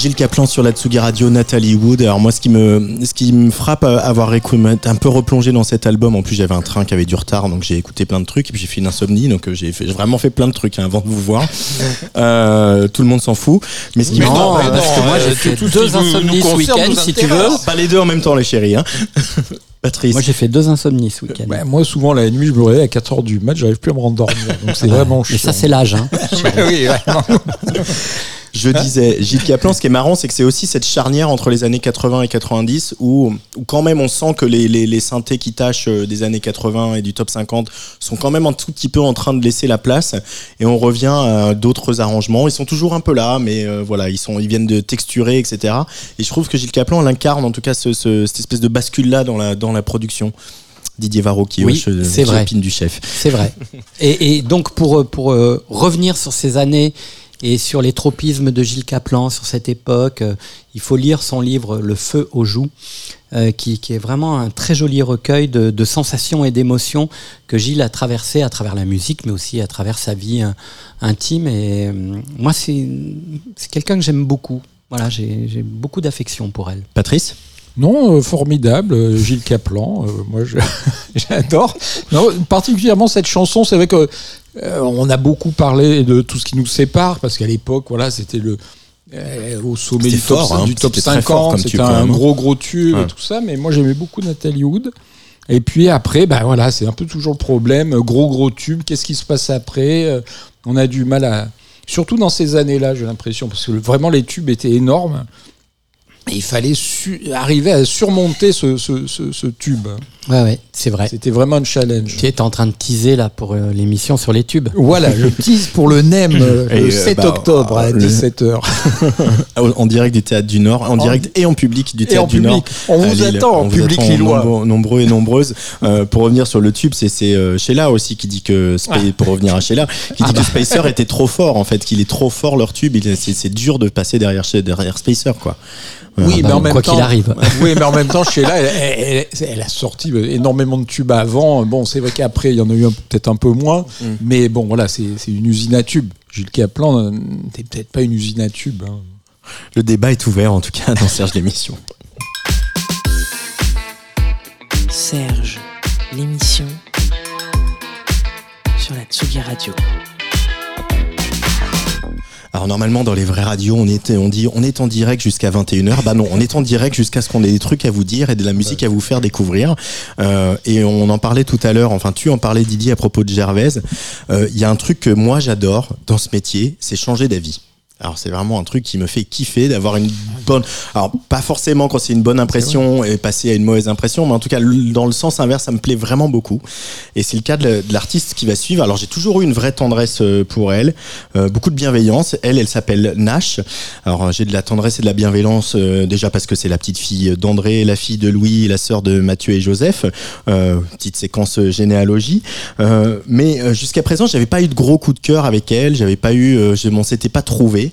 Gilles Caplan sur la Tsugi Radio, Nathalie Wood. Alors moi, ce qui me, ce qui me frappe à avoir écouté, un peu replongé dans cet album. En plus, j'avais un train qui avait du retard, donc j'ai écouté plein de trucs. Et puis j'ai fait une insomnie, donc euh, j'ai vraiment fait plein de trucs hein, avant de vous voir. Euh, tout le monde s'en fout. Mais ce qui Mais me- non, mais parce non, que moi euh, j'ai fait tout deux insomnies ce week-end, si tu veux. Pas les deux en même temps, les chéris. Hein. Patrice. Moi j'ai fait deux insomnies ce week-end. Bah, moi, souvent, la nuit, je me réveille à 4h du mat, j'arrive plus à me rendormir. Donc, c'est vraiment Et chiant. ça c'est l'âge. Hein. oui, vraiment. Je disais, Gilles Caplan, ce qui est marrant, c'est que c'est aussi cette charnière entre les années 80 et 90 où, où quand même on sent que les, les, les synthés qui tâchent euh, des années 80 et du top 50 sont quand même un tout petit peu en train de laisser la place et on revient à d'autres arrangements. Ils sont toujours un peu là, mais euh, voilà, ils, sont, ils viennent de texturer, etc. Et je trouve que Gilles Caplan l'incarne en tout cas ce, ce- cette espèce de bascule-là dans la, dans la production. Didier Varro qui Oui, euh, c'est qui vrai. du chef. C'est vrai. Et, et donc pour, pour euh, revenir sur ces années et sur les tropismes de Gilles Caplan, sur cette époque, euh, il faut lire son livre Le feu aux joues, euh, qui, qui est vraiment un très joli recueil de, de sensations et d'émotions que Gilles a traversé à travers la musique, mais aussi à travers sa vie euh, intime. Et euh, moi, c'est c'est quelqu'un que j'aime beaucoup. Voilà, j'ai beaucoup d'affection pour elle. Patrice? Non, euh, formidable, euh, Gilles Caplan. euh, moi, j'adore. Non, particulièrement cette chanson. C'est vrai que euh, on a beaucoup parlé de tout ce qui nous sépare parce qu'à l'époque, voilà, c'était le euh, au sommet du top, hein. du top C'était très fort 50. comme C'était un même, hein. gros gros tube Ouais. et tout ça. Mais moi, j'aimais beaucoup Nathalie Wood. Et puis après, bah voilà, c'est un peu toujours le problème. Gros gros tube. Qu'est-ce qui se passe après Euh, On a du mal à surtout dans ces années-là, j'ai l'impression, parce que vraiment les tubes étaient énormes. Et il fallait su- arriver à surmonter ce, ce- ce- ce tube. Ouais, ouais, c'est vrai. C'était vraiment un challenge. Tu es en train de teaser là pour euh, l'émission sur les tubes. Voilà, je tease pour le NEM euh, le euh, 7 bah, octobre à le- 17h. en direct du Théâtre du Nord, en direct et en public du Et Théâtre en du Nord. public. On vous Lille. attend, On vous public attend lillois. nombreux, nombreux et nombreuses. Euh, pour revenir sur le tube, c'est c'est euh, Sheila aussi qui dit que Spa- pour revenir à Sheila, qui dit que Spacer était trop fort en fait, qu'il est trop fort leur tube. Il est- C'est c'est dur de passer derrière derrière Spacer quoi. Oui, bah, mais en même quoi temps, qu'il arrive. Oui, mais en même temps, Sheila, elle, elle- elle- elle a sorti énormément de tubes avant. Bon, c'est vrai qu'après, il y en a eu peut-être un peu moins. Mm. Mais bon, voilà, c'est c'est une usine à tubes. Gilles Caplan euh, n'était peut-être pas une usine à tubes. hein. Le débat est ouvert en tout cas dans Serge l'émission. Serge, l'émission sur la Tsugi Radio. Alors normalement dans les vraies radios on était on dit on est en direct jusqu'à 21h bah non on est en direct jusqu'à ce qu'on ait des trucs à vous dire et de la musique à vous faire découvrir. Euh, et on en parlait tout à l'heure enfin tu en parlais Didier à propos de Gervaise. Euh, il y a un truc que moi j'adore dans ce métier c'est changer d'avis alors c'est vraiment un truc qui me fait kiffer d'avoir une bonne alors pas forcément quand c'est une bonne impression et passer à une mauvaise impression mais en tout cas dans le sens inverse ça me plaît vraiment beaucoup. Et c'est le cas de, l'artiste qui va suivre. Alors j'ai toujours eu une vraie tendresse euh, pour elle euh, beaucoup de bienveillance. Elle elle s'appelle Nash. Alors euh, j'ai de la tendresse et de la bienveillance euh, déjà parce que c'est la petite fille d'André la fille de Louis la sœur de Mathieu et Joseph. Euh, petite séquence généalogie. Mais jusqu'à présent j'avais pas eu de gros coup de cœur avec elle. J'avais pas eu je m'en s'était pas trouvé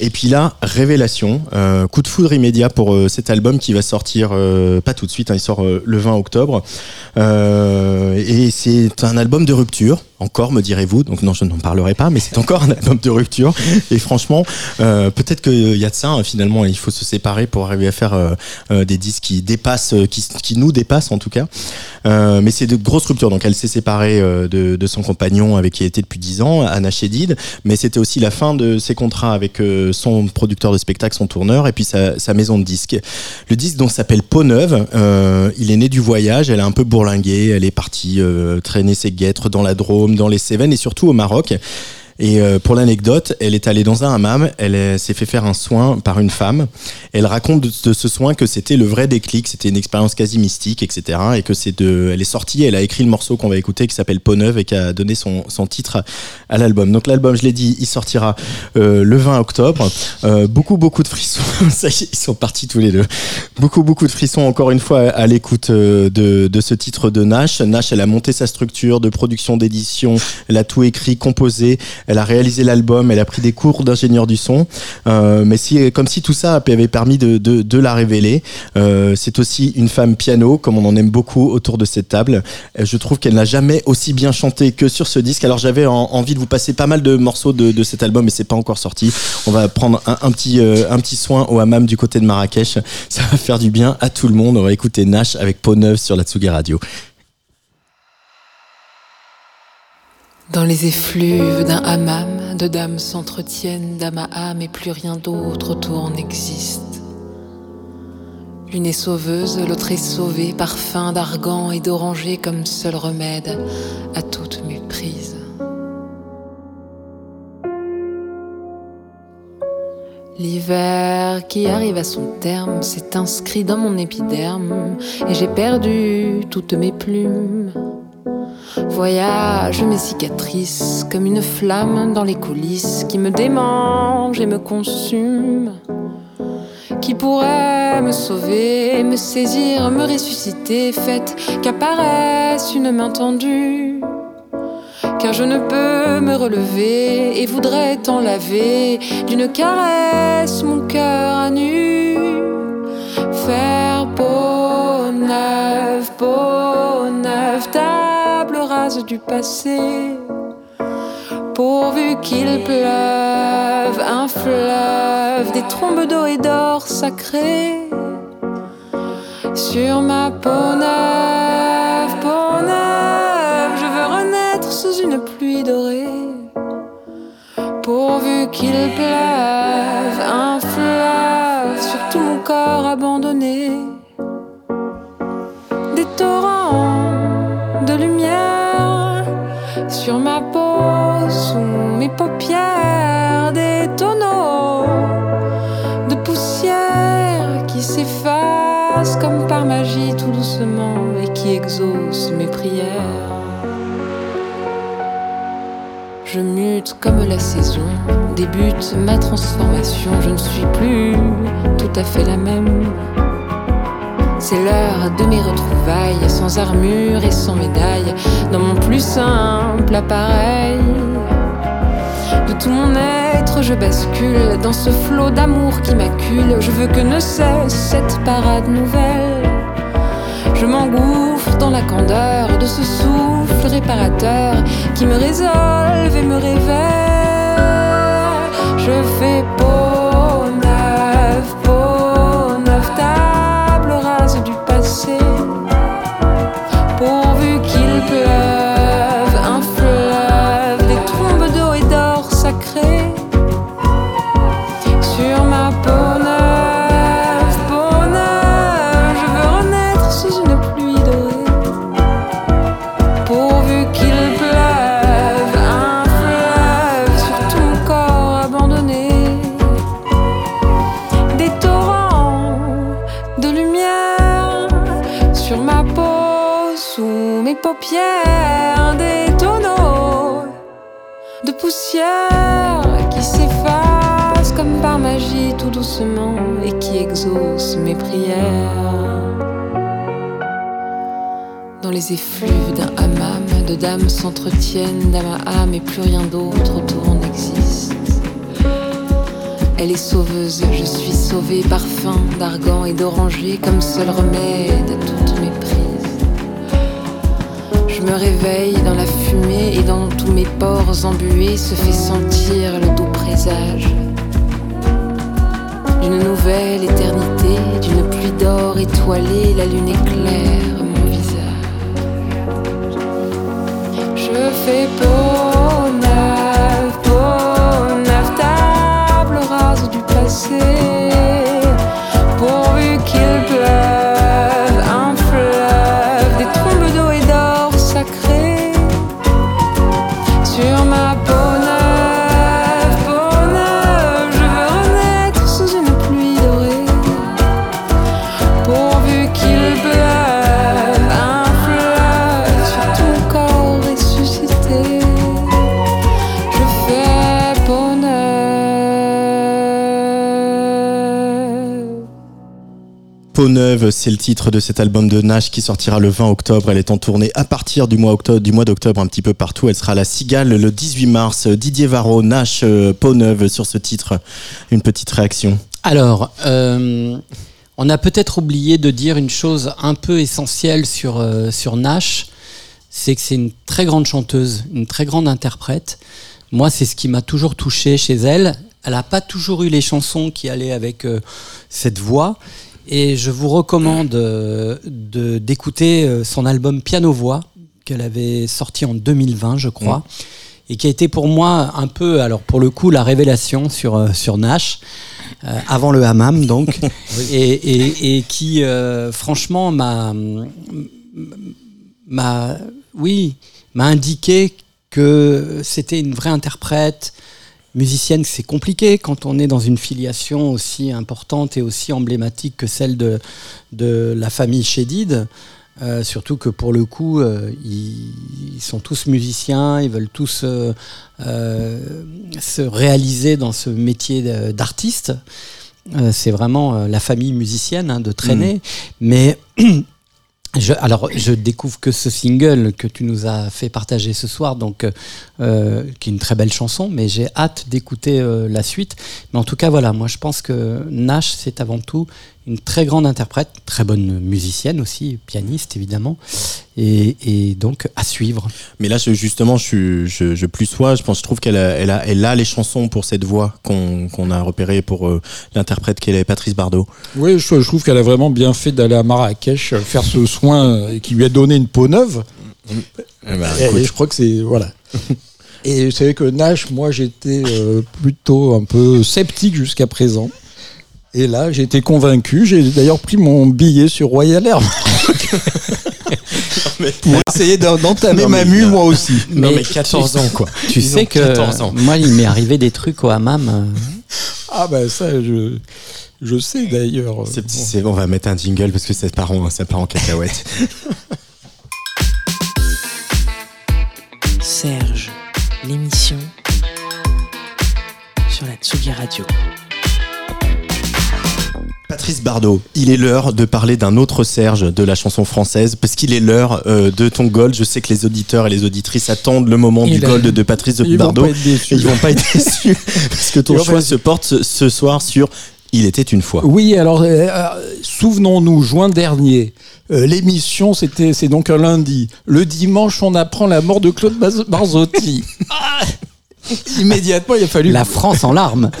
et puis là, révélation, euh, coup de foudre immédiat pour euh, cet album qui va sortir euh, pas tout de suite, hein, il sort le 20 octobre. Et c'est un album de rupture, encore me direz-vous, donc non je n'en parlerai pas, mais c'est encore un album de rupture. Et franchement, peut-être qu'il y a de ça, hein, finalement, il faut se séparer pour arriver à faire des disques qui dépassent, qui, nous dépassent en tout cas. Mais c'est de grosses ruptures, donc elle s'est séparée de, de son compagnon avec qui elle était depuis 10 ans, Anna Chédid, mais c'était aussi la fin de ses contrats avec son producteur de spectacle, son tourneur, et puis sa, sa maison de disques. Le disque donc s'appelle Peau Neuve, euh, il est né du voyage, elle a un peu bourlingué, elle est partie euh, traîner ses guêtres dans la Drôme, dans les Cévennes et surtout au Maroc. Et euh, pour l'anecdote, elle est allée dans un hammam, elle est- s'est fait faire un soin par une femme. Elle raconte de, ce soin que c'était le vrai déclic, c'était une expérience quasi mystique, etc. Et que c'est de, elle est sortie, elle a écrit le morceau qu'on va écouter qui s'appelle Peau Neuve et qui a donné son, son titre à, l'album. Donc l'album, je l'ai dit, il sortira euh, le 20 octobre. Euh, beaucoup, beaucoup de frissons. Ils sont partis tous les deux. Beaucoup, beaucoup de frissons encore une fois à l'écoute euh, de, de ce titre de Nash. Nash, elle a monté sa structure de production d'édition, elle a tout écrit, composé, Elle a réalisé l'album, elle a pris des cours d'ingénieur du son. Euh, mais si, comme si tout ça avait permis de, de, de la révéler. Euh, c'est aussi une femme piano, comme on en aime beaucoup autour de cette table. Euh, je trouve qu'elle n'a jamais aussi bien chanté que sur ce disque. Alors j'avais envie de vous passer pas mal de morceaux de, de cet album, mais c'est pas encore sorti. On va prendre un, petit, euh, un petit soin au hammam du côté de Marrakech. Ça va faire du bien à tout le monde. On va écouter Nash avec Peau Neuve sur la Tsugi Radio. Dans les effluves d'un hammam, deux dames s'entretiennent d'âme à âme et plus rien d'autre autour n'existe. L'une est sauveuse, l'autre est sauvée, parfum d'argan et d'oranger comme seul remède à toute méprise. L'hiver qui arrive à son terme s'est inscrit dans mon épiderme et j'ai perdu toutes mes plumes. Voyage mes cicatrices comme une flamme dans les coulisses qui me démange et me consume. Qui pourrait me sauver, me saisir, me ressusciter, fait qu'apparaisse une main tendue car je ne peux me relever et voudrais t'en laver d'une caresse mon cœur à nu. Faire peau neuve, peau neuve, table rase du passé. Pourvu qu'il pleuve, un fleuve, des trombes d'eau et d'or sacré sur ma peau neuve, peau neuve, je veux renaître sous une pluie dorée. Pourvu qu'il pleuve, un fleuve sur tout mon corps abandonné. Sur ma peau, sous mes paupières, des tonneaux de poussière qui s'effacent comme par magie tout doucement et qui exaucent mes prières. Je mute comme la saison, débute ma transformation, je ne suis plus tout à fait la même. C'est l'heure de mes retrouvailles, sans armure et sans médaille, dans mon plus simple appareil. De tout mon être, je bascule dans ce flot d'amour qui m'accule. Je veux que ne cesse cette parade nouvelle. Je m'engouffre dans la candeur de ce souffle réparateur qui me résolve et me révèle. Je fais peau les effluves d'un hammam, deux dames s'entretiennent d'âme à âme et plus rien d'autre autour n'existe. Elle est sauveuse, je suis sauvée, parfum d'argan et d'oranger comme seul remède à toutes mes. Je me réveille dans la fumée et dans tous mes pores embués se fait sentir le doux présage d'une nouvelle éternité, d'une pluie d'or étoilée, la lune éclaire Neuve, peau neuve, table rase du passé. Peau neuve, c'est le titre de cet album de Nash qui sortira le 20 octobre. Elle est en tournée à partir du mois d'octobre un petit peu partout. Elle sera à la Cigale le 18 mars. Didier Varro, Nash, euh, Peau neuve sur ce titre. Une petite réaction. Alors, euh, on a peut-être oublié de dire une chose un peu essentielle sur, euh, sur Nash, c'est que c'est une très grande chanteuse, une très grande interprète. Moi, c'est ce qui m'a toujours touché chez elle. Elle n'a pas toujours eu les chansons qui allaient avec cette voix. Et je vous recommande euh, de- d'écouter euh, son album Piano-Voix, qu'elle avait sorti en 2020, je crois, et qui a été pour moi un peu, alors pour le coup, la révélation sur, euh, sur Nash, euh, avant le hammam donc, et, et- et qui, euh, franchement, m'a m'a oui m'a indiqué que c'était une vraie interprète musicienne c'est compliqué quand on est dans une filiation aussi importante et aussi emblématique que celle de, de la famille Chédid. Euh, surtout que pour le coup euh, ils, ils sont tous musiciens ils veulent tous euh, se réaliser dans ce métier d'artiste. C'est vraiment la famille musicienne hein, de traîner. Mais Je, alors, je découvre que ce single que tu nous as fait partager ce soir, donc, euh, qui est une très belle chanson, mais j'ai hâte d'écouter euh, la suite. Mais en tout cas, voilà, moi je pense que Nash, c'est avant tout une très grande interprète, très bonne musicienne aussi, pianiste évidemment, et, et donc à suivre. Mais là, je- justement, je, suis- je, je plus sois. Je pense, je trouve qu'elle a, elle a, elle a les chansons pour cette voix qu'on a repérée pour euh, l'interprète qu'elle est, Patrice Bardot. Oui, je, je trouve qu'elle a vraiment bien fait d'aller à Marrakech faire ce soin qui lui a donné une peau neuve. Et, et je crois que c'est voilà. Et vous savez que Nash, moi, j'étais euh, plutôt un peu sceptique jusqu'à présent. Et là, j'ai été convaincu. J'ai d'ailleurs pris mon billet sur Royal Air pour essayer d'en- d'entamer ma mais mue moi aussi. Non, Mais mais 14 ans, quoi. Tu Ils sais que 14 ans. moi, il m'est arrivé des trucs au hammam. euh, Ah bah ça, je, je sais d'ailleurs. C'est bon, on va mettre un jingle parce que ça part en, ça part en cacahuète. Serge, l'émission sur la Tsugi Radio. Patrice Bardot, il est l'heure de parler d'un autre Serge de la chanson française, parce qu'il est l'heure euh, de ton gold. Je sais que les auditeurs et les auditrices attendent le moment Il du gold de Patrice Ils vont Bardot. pas être déçus. Et ils vont pas être déçus, parce que ton vont choix se porte ce soir sur Il était une fois. Oui, alors euh, euh, souvenons-nous, juin dernier, euh, l'émission c'était c'est donc un lundi. Le dimanche, on apprend la mort de Claude Barzotti. Ah Immédiatement, il a fallu La France en larmes.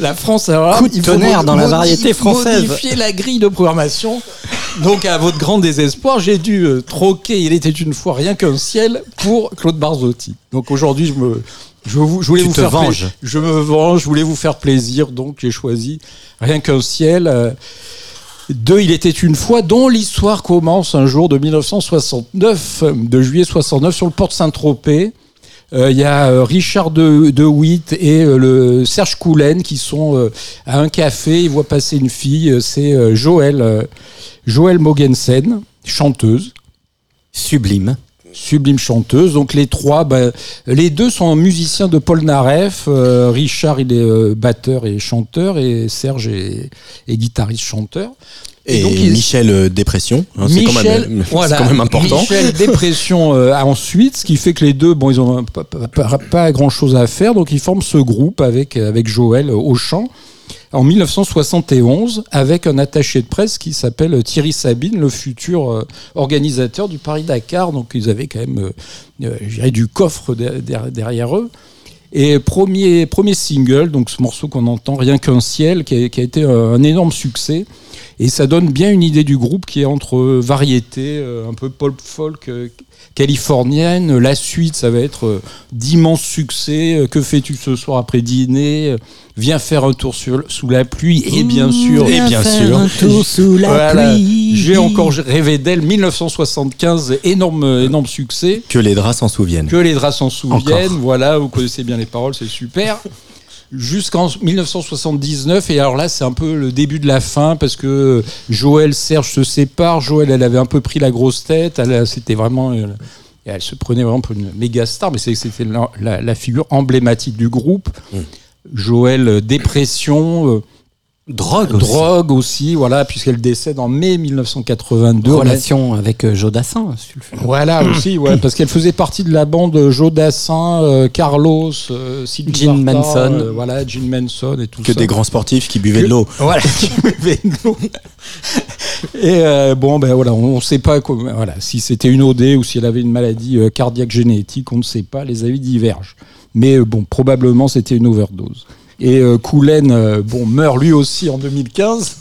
la France. Alors, Coup de il faut tonnerre dans la variété française. Modifier la grille de programmation. Donc, à votre grand désespoir, j'ai dû euh, troquer Il était une fois rien qu'un ciel pour Claude Barzotti. Donc aujourd'hui, je me. Je, vous- je voulais Tu vous te faire pla- venges. Je me venge, je voulais vous faire plaisir, donc j'ai choisi rien qu'un ciel. euh, de Il était une fois, dont l'histoire commence un jour de 1969, euh, de juillet 69, sur le port de Saint-Tropez. Euh, Il y a euh, Richard de, de Witt et euh, le Serge Coulen qui sont euh, à un café. Ils voient passer une fille. C'est Joël, Joël Mogensen, chanteuse Sublime. Sublime chanteuse. Donc les trois, ben, les deux sont musiciens de Paul Naref. Euh, Richard, il est euh, batteur et chanteur, et Serge est, est guitariste chanteur. Et, donc, Michel euh, Dépression, hein, c'est quand, c'est voilà, quand même important. Michel dépression euh, ensuite, ce qui fait que les deux, bon, ils ont pas, pas- grand chose à faire, donc ils forment ce groupe avec avec Joël euh, au chant en 1971 avec un attaché de presse qui s'appelle Thierry Sabine, le futur euh, organisateur du Paris Dakar. Donc ils avaient quand même, euh, euh, du coffre de- de- derrière eux. Et premier, premier single, donc ce morceau qu'on entend, Rien qu'un ciel, qui a, qui a été un, énorme succès. Et ça donne bien une idée du groupe qui est entre variété, un peu pop folk californienne. La suite, ça va être euh, d'immenses succès. Euh, Que fais-tu ce soir après dîner? Euh, Viens faire un tour sur, sous la pluie. Et bien sûr, Et bien sûr. Un tour sous la voilà, pluie. j'ai encore rêvé d'elle. 1975, énorme, énorme succès. Que les draps s'en souviennent. Que les draps s'en souviennent. Encore. Voilà, vous connaissez bien les paroles, c'est super. Jusqu'en 1979, et alors là, c'est un peu le début de la fin parce que Joël, Serge se séparent. Joël, elle avait un peu pris la grosse tête. Elle, C'était vraiment. euh, Elle se prenait vraiment pour une méga star, mais c'est- c'était la, la- la figure emblématique du groupe. Mm. Joël, euh, dépression. Euh, Drogue aussi. Drogue aussi, voilà, puisqu'elle décède en mai 1982. Relation avec euh, Jodassin, si tu le fais. Voilà aussi, ouais, parce qu'elle faisait partie de la bande Jodassin, euh, Carlos, euh, Gene Vartan, Manson. euh, voilà, Gene Manson et tout Que ça. des grands sportifs qui buvaient de l'eau. Voilà, qui buvaient de l'eau. Et euh, bon, ben voilà, on ne sait pas quoi- voilà, si c'était une OD ou si elle avait une maladie euh, cardiaque génétique, on ne sait pas, les avis divergent. Mais euh, bon, probablement c'était une overdose. Et euh, Koulen, euh, bon, meurt lui aussi en 2015.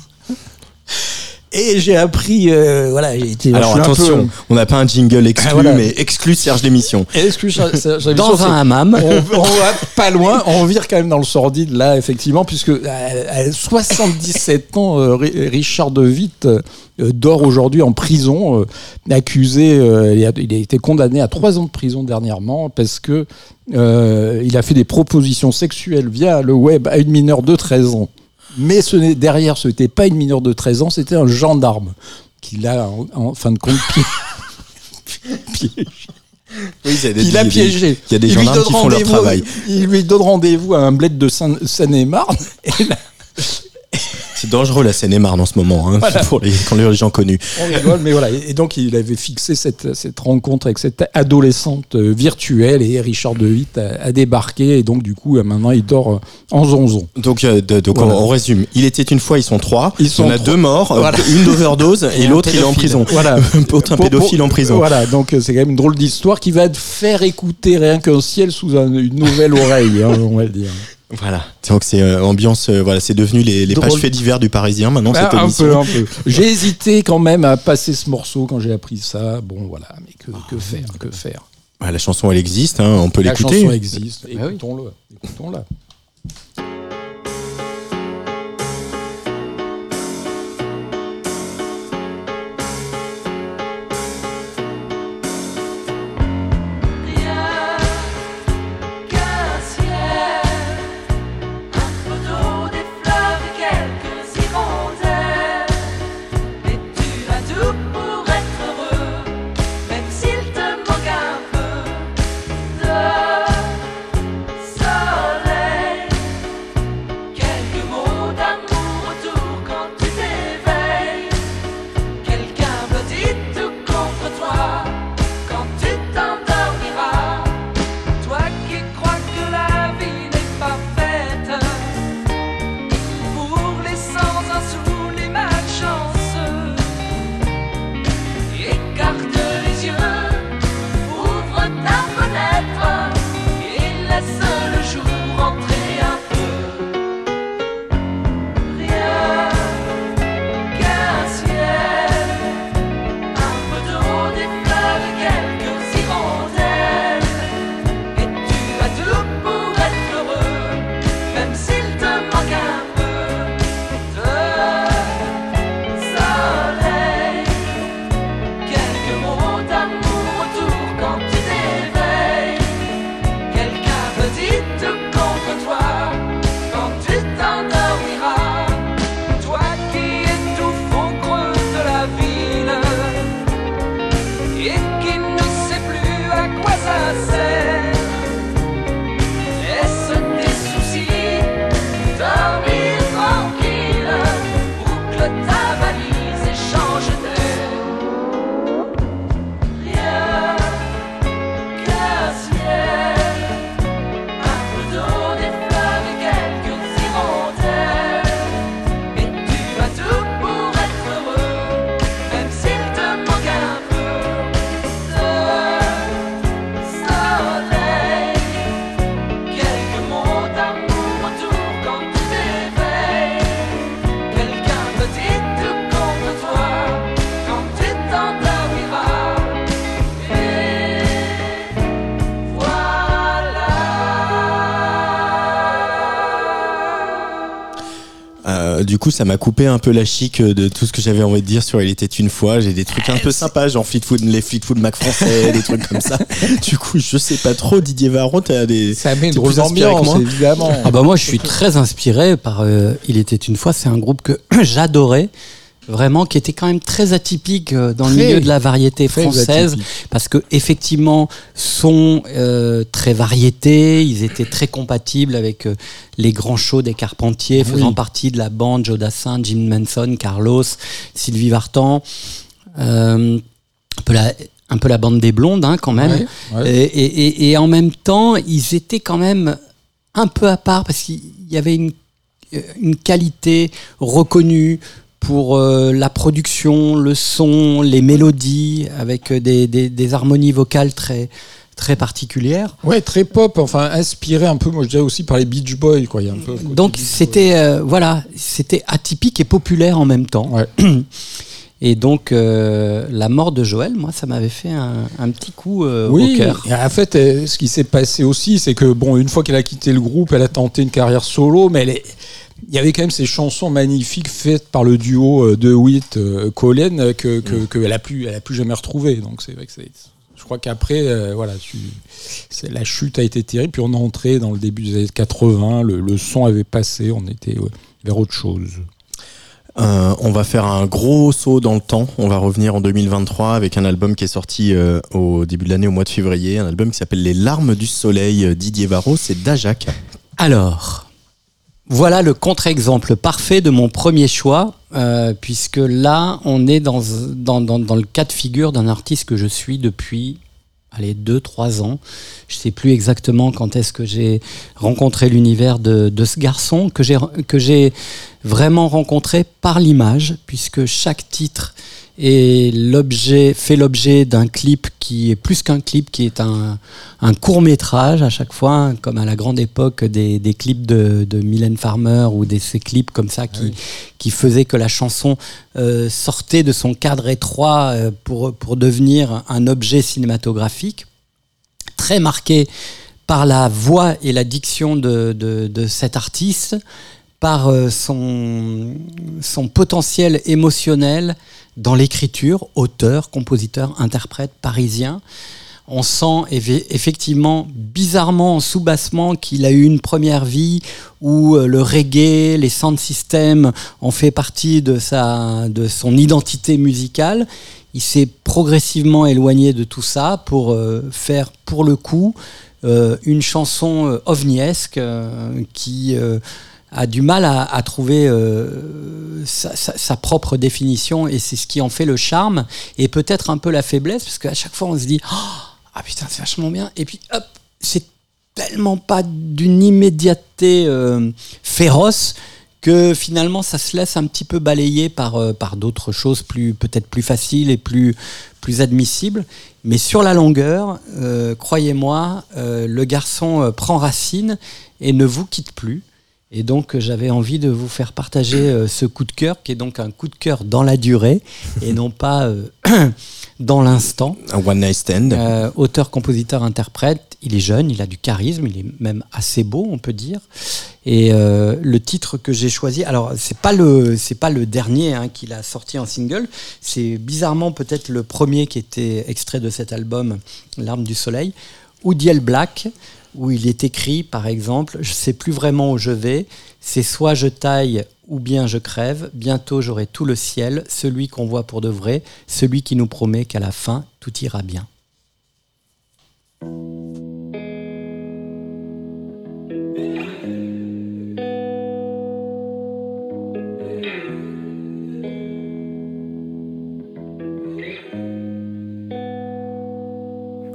Et j'ai appris, euh, voilà, j'ai été- Alors peu- attention, on n'a pas un jingle exclu, Ah, voilà. mais exclu Serge l'émission. ça- ça- j'avais Dans un hammam. on, on va pas loin, on vire quand même dans le sordide là, effectivement, puisque à, à 77 ans, euh, Ri- Richard De Witt euh, dort aujourd'hui en prison, euh, accusé, euh, il, a, il a été condamné à trois ans de prison dernièrement parce que euh, il a fait des propositions sexuelles via le web à une mineure de 13 ans. Mais ce n'est derrière, ce n'était pas une mineure de 13 ans, c'était un gendarme qui l'a en, en fin de compte piégé. piégé. Oui, il a des- Il il y a des- piégé. Il y a des gendarmes qui font leur travail. Il lui donne rendez-vous à un bled de Seine- Seine-et-Marne. Et là, C'est dangereux la Seine-et-Marne en ce moment, hein, Voilà. pour les, quand les gens connus. on rigole, mais voilà. Et donc, il avait fixé cette, cette rencontre avec cette adolescente euh, virtuelle et Richard De Witt a, a débarqué. Et donc, du coup, euh, maintenant, il dort euh, en zonzon. Donc, euh, de- donc Voilà. on, on résume. Il était une fois, ils sont trois. Ils sont on a trois. deux morts, Voilà. une d'overdose et, l'autre il est en prison. Voilà. Autre un pédophile en prison. Voilà, donc c'est quand même une drôle d'histoire qui va te faire écouter rien qu'un ciel sous un- une nouvelle oreille, hein, on va le dire. Voilà. Donc c'est euh, ambiance, euh, voilà, c'est devenu les, les pages faits divers du Parisien maintenant cette Ah, un peu, un peu. J'ai hésité quand même à passer ce morceau quand j'ai appris ça. Bon, voilà, mais que, que faire, que faire? Ouais, la chanson elle existe, hein, on peut La l'écouter. chanson existe. Ah oui. Écoutons-le. Écoutons-la. Du coup, ça m'a coupé un peu la chic de tout ce que j'avais envie de dire sur Il était une fois. J'ai des trucs un peu sympas, genre Fleetwood, les Fleetwood Mac français, des trucs comme ça. Du coup, je sais pas trop, Didier Varron, t'as des. Ça met une drôle d'ambiance, moi évidemment. Ah bah moi je suis très inspiré par euh, Il était une fois, c'est un groupe que j'adorais. vraiment qui était quand même très atypique euh, dans le milieu de la variété française atypique. Parce que effectivement sont euh, très variétés, ils étaient très compatibles avec euh, les grands shows des Carpentiers, Oui. faisant partie de la bande Joe Dassin, Jim Manson, Carlos, Sylvie Vartan, euh, un peu la un peu la bande des blondes hein, quand même. Ouais, ouais. Et, et- et- et en même temps, ils étaient quand même un peu à part parce qu'il y avait une, une qualité reconnue pour euh, la production, le son, les mélodies, avec euh, des, des- des harmonies vocales très, très particulières. Ouais, très pop, enfin inspiré un peu, moi je dirais aussi par les Beach Boys, quoi. Il y a un peu. Donc c'était euh, voilà, c'était atypique et populaire en même temps. Et donc euh, la mort de Joël, moi, ça m'avait fait un, un petit coup euh, oui, au cœur. en fait, ce qui s'est passé aussi, c'est que bon, une fois qu'elle a quitté le groupe, elle a tenté une carrière solo, mais elle est- il y avait quand même ces chansons magnifiques faites par le duo euh, de Witt euh, Collen euh, que que- qu'elle a plus elle a plus jamais retrouvé. Donc c'est vrai que c'est je crois qu'après, euh, voilà, tu, c'est- la chute a été terrible. Puis on est entré dans le début des années 80, le, le son avait passé, on était ouais, vers autre chose. Euh, on va faire un gros saut dans le temps. On va revenir en 2023 avec un album qui est sorti euh, au début de l'année, au mois de février. Un album qui s'appelle Les larmes du soleil. Didier Varro, c'est Dajac. Alors, voilà le contre-exemple parfait de mon premier choix, euh, puisque là, on est dans, dans, dans, le cas de figure d'un artiste que je suis depuis allez, 2-3 ans. Je sais plus exactement quand est-ce que j'ai rencontré l'univers de, de ce garçon, que j'ai vraiment rencontré par l'image, puisque chaque titre l'objet, fait l'objet d'un clip qui est plus qu'un clip, qui est un, un court métrage à chaque fois, hein, comme à la grande époque des, des clips de, de Mylène Farmer ou des ces clips comme ça qui, qui faisaient que la chanson euh, sortait de son cadre étroit euh, pour, pour devenir un objet cinématographique, très marqué par la voix et la diction de, de, de cet artiste, par euh, son, son potentiel émotionnel dans l'écriture, auteur, compositeur, interprète parisien. On sent eff- effectivement bizarrement en sous-bassement qu'il a eu une première vie où euh, le reggae, les sound systems ont fait partie de, sa, de son identité musicale. Il s'est progressivement éloigné de tout ça pour euh, faire pour le coup euh, une chanson ovniesque qui a du mal à, trouver euh, sa, propre définition et c'est ce qui en fait le charme et peut-être un peu la faiblesse parce qu'à chaque fois on se dit Oh, ah putain c'est vachement bien et puis hop c'est tellement pas d'une immédiateté euh, féroce que finalement ça se laisse un petit peu balayer par, euh, par d'autres choses plus peut-être plus faciles et plus, plus admissibles. Mais sur la longueur, croyez-moi, le garçon prend racine et ne vous quitte plus. Et donc euh, j'avais envie de vous faire partager euh, ce coup de cœur qui est donc un coup de cœur dans la durée et non pas euh, dans l'instant. Un one night stand. Euh, auteur, compositeur, interprète. Il est jeune, il a du charisme, il est même assez beau, on peut dire. Et le titre que j'ai choisi, alors c'est pas le c'est pas le dernier hein, qu'il a sorti en single, c'est bizarrement peut-être le premier qui était extrait de cet album, L'arme du soleil, Oudiel Black, où il est écrit par exemple, je sais plus vraiment où je vais, c'est soit je taille ou bien je crève, bientôt j'aurai tout le ciel, celui qu'on voit pour de vrai, celui qui nous promet qu'à la fin tout ira bien.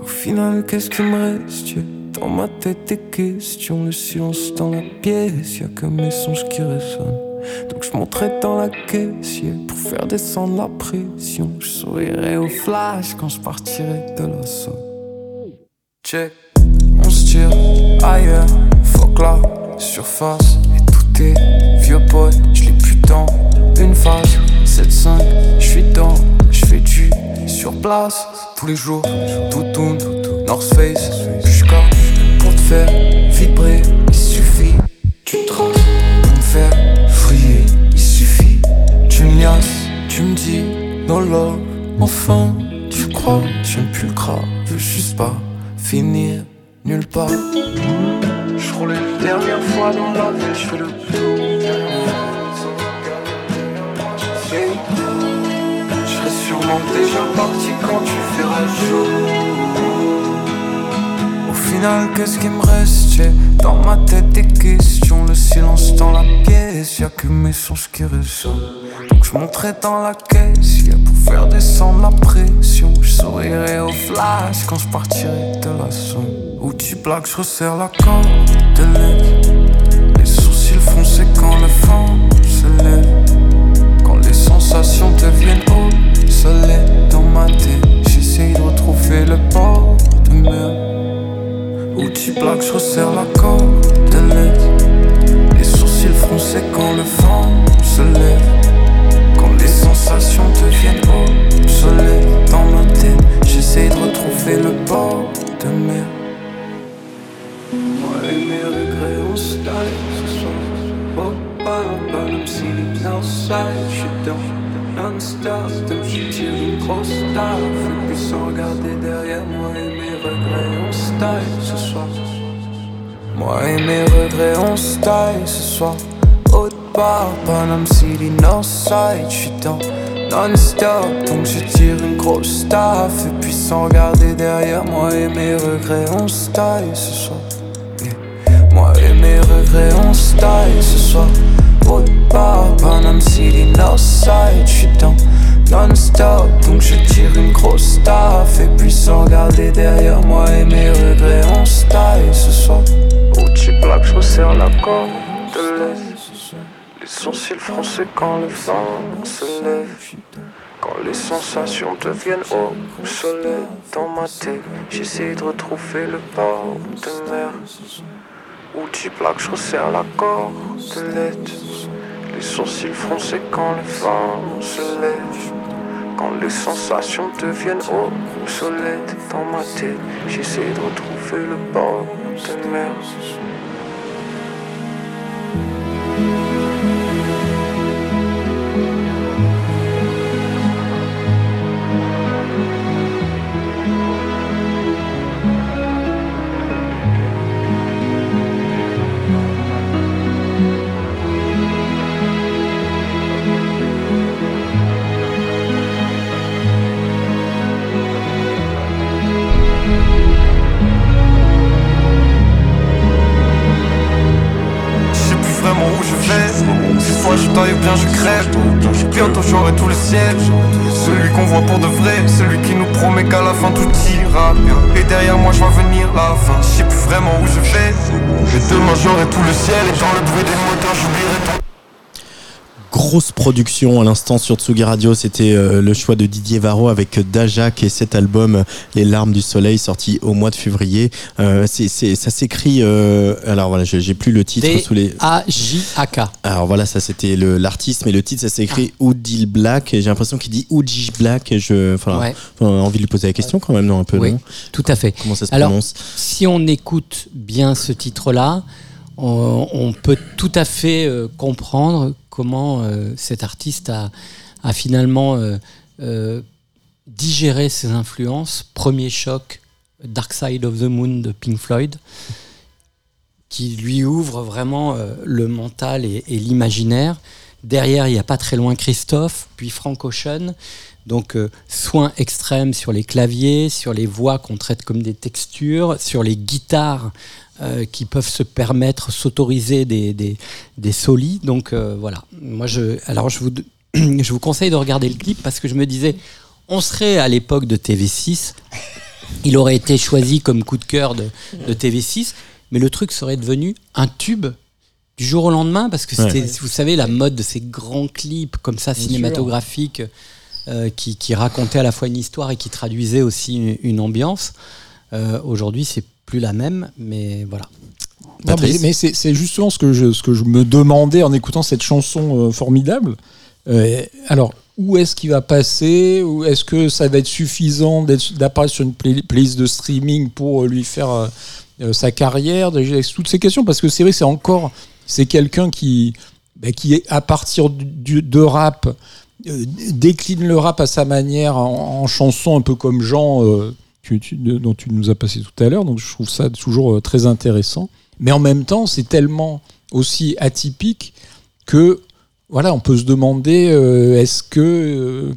Au final, qu'est-ce qui me reste? Dans ma tête, des questions, le silence dans la pièce. Y'a que mes songes qui résonnent. Donc je monterai dans la caissière pour faire descendre la pression. Je sourirai au flash quand je partirai de la zone. Check, on se tire ailleurs, fuck la surface. Et tout est vieux pote, je l'ai plus dans une phase. 7-5, je suis dans, je fais du sur place. Tous les jours, tout North Face, faire vibrer. Il suffit, tu traces pour me faire vriller. Il suffit, tu me liasses, tu me dis, no love. Enfin, tu crois, j'aime plus le crâne, veux juste pas finir nulle part. Je roule une dernière fois dans la ville, je fais le tour. Yeah. sûrement déjà parti quand tu feras jour. Au final, qu'est-ce qui me reste? Dans ma tête des questions, le silence dans la pièce, y'a que mes songes qui résonnent. Donc je monterai dans la caisse, y'a pour faire descendre la pression. Je sourirai au flash quand je partirai de la zone. Où tu plaques, je resserre la corde de lèvres. Les sourcils froncés quand le vent se lève. Quand les sensations deviennent obsolètes dans ma tête, j'essaye de retrouver le bord de mer. Où tu plaques, je resserre de l'aide. Les sourcils froncés quand le vent se lève. Quand les sensations deviennent obsolètes dans ma tête, j'essaye de retrouver le bord de mer. Moi et mes regrets, on se ce soir. Oh, papa, même si les outside, je dans non-stop. Je tire une grosse taf. Et puis sans regarder derrière moi et regrets, on se ce soir. Moi et mes regrets, on se ce soir. Haute part, Panam City, Northside, je suis dans non-stop. Donc je tire une grosse taf. Et puis sans regarder derrière moi et mes regrets, on se ce soir. Moi et mes regrets, on se taille ce soir. Haute part, Panam City, Northside, j'suis dans non-stop. Donc je tire une grosse taf. Et puis sans regarder derrière moi et mes regrets, on se taille ce soir. Où tu plaques, je resserre la corde de l'Est. Les sourcils froncés quand le vent se lève. Quand les sensations deviennent obsolètes dans ma tête, j'essaie de retrouver le bord de mer. Où tu plaques, je resserre la corde de l'aide. Les sourcils froncés quand le vent se lève. Quand les sensations deviennent obsolètes dans ma tête, j'essaie de retrouver le bord de mer. Je crève. Bientôt j'aurai tout le ciel. Celui qu'on voit pour de vrai. Celui qui nous promet qu'à la fin tout ira bien. Et derrière moi je vois venir la fin. Je sais plus vraiment où je vais. Mais demain j'aurai tout le ciel. Et dans le bruit des moteurs j'oublierai tout. Grosse production à l'instant sur Tsugi Radio, c'était euh, le choix de Didier Varro avec Dajak et cet album Les larmes du soleil sorti au mois de février. Euh, c'est, c'est- ça s'écrit, euh, alors voilà, j'ai plus le titre sous les. D-A-J-A-K. Alors voilà, ça c'était l'artiste, mais le titre ça s'écrit Ah. Oudil Black. Et j'ai l'impression qu'il dit Oudil Black. Et je, enfin, Ouais. on a envie de lui poser la question quand même, non un peu, Oui, non tout à fait. Comment ça se Alors, prononce si on écoute bien ce titre-là, on, on peut tout à fait euh, comprendre comment euh, cet artiste a, finalement euh, euh, digéré ses influences. Premier choc, Dark Side of the Moon de Pink Floyd, qui lui ouvre vraiment le mental et, l'imaginaire. Derrière, il n'y a pas très loin Christophe, puis Frank Ocean. Donc, soins extrêmes sur les claviers, sur les voix qu'on traite comme des textures, sur les guitares euh, qui peuvent se permettre, s'autoriser des, des, des solis. Donc, euh, voilà. Moi, je, alors, je vous, je vous conseille de regarder le clip parce que je me disais, on serait à l'époque de TV6, il aurait été choisi comme coup de cœur de, de TV6, mais le truc serait devenu un tube du jour au lendemain parce que c'était, Ouais. vous savez, la mode de ces grands clips comme ça cinématographiques euh, qui, qui racontaient à la fois une histoire et qui traduisaient aussi une, une ambiance. Euh, Aujourd'hui, c'est plus la même, mais voilà. Non, mais mais c'est c'est justement ce que, je, ce que je me demandais en écoutant cette chanson euh, formidable. Euh, alors, où est-ce qu'il va passer? Ou est-ce que ça va être suffisant d'être- d'apparaître sur une play- playlist de streaming pour euh, lui faire euh, euh, sa carrière? Toutes ces questions, parce que c'est vrai, c'est encore c'est quelqu'un qui, bah, qui est à partir du, du- de rap euh, décline le rap à sa manière en, en chanson, un peu comme Jean, euh, tu- tu- de- dont tu nous as passé tout à l'heure. Donc je trouve ça toujours euh, très intéressant. Mais en même temps, c'est tellement aussi atypique que voilà, on peut se demander euh, est-ce que euh,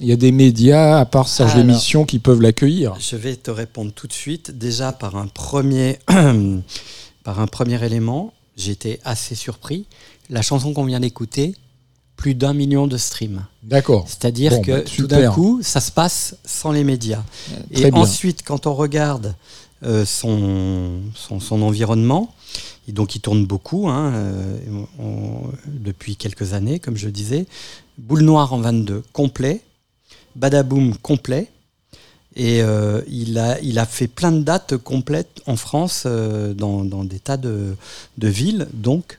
il y a des médias, à part Serge Alors. l'émission, qui peuvent l'accueillir? Je vais te répondre tout de suite. Déjà par un premier, par un premier élément, j'étais assez surpris. La chanson qu'on vient d'écouter, plus d'un million de streams. D'accord. C'est-à-dire Bon, que bah, tout d'un coup, ça se passe sans les médias. Et ensuite, quand on regarde euh, son, son, son environnement, et donc il tourne beaucoup hein, euh, on- depuis quelques années, comme je disais. Boule Noire en 22, complet. Badaboom, complet. Et euh, il, a, il a fait plein de dates complètes en France, euh, dans, dans des tas de, de villes. Donc,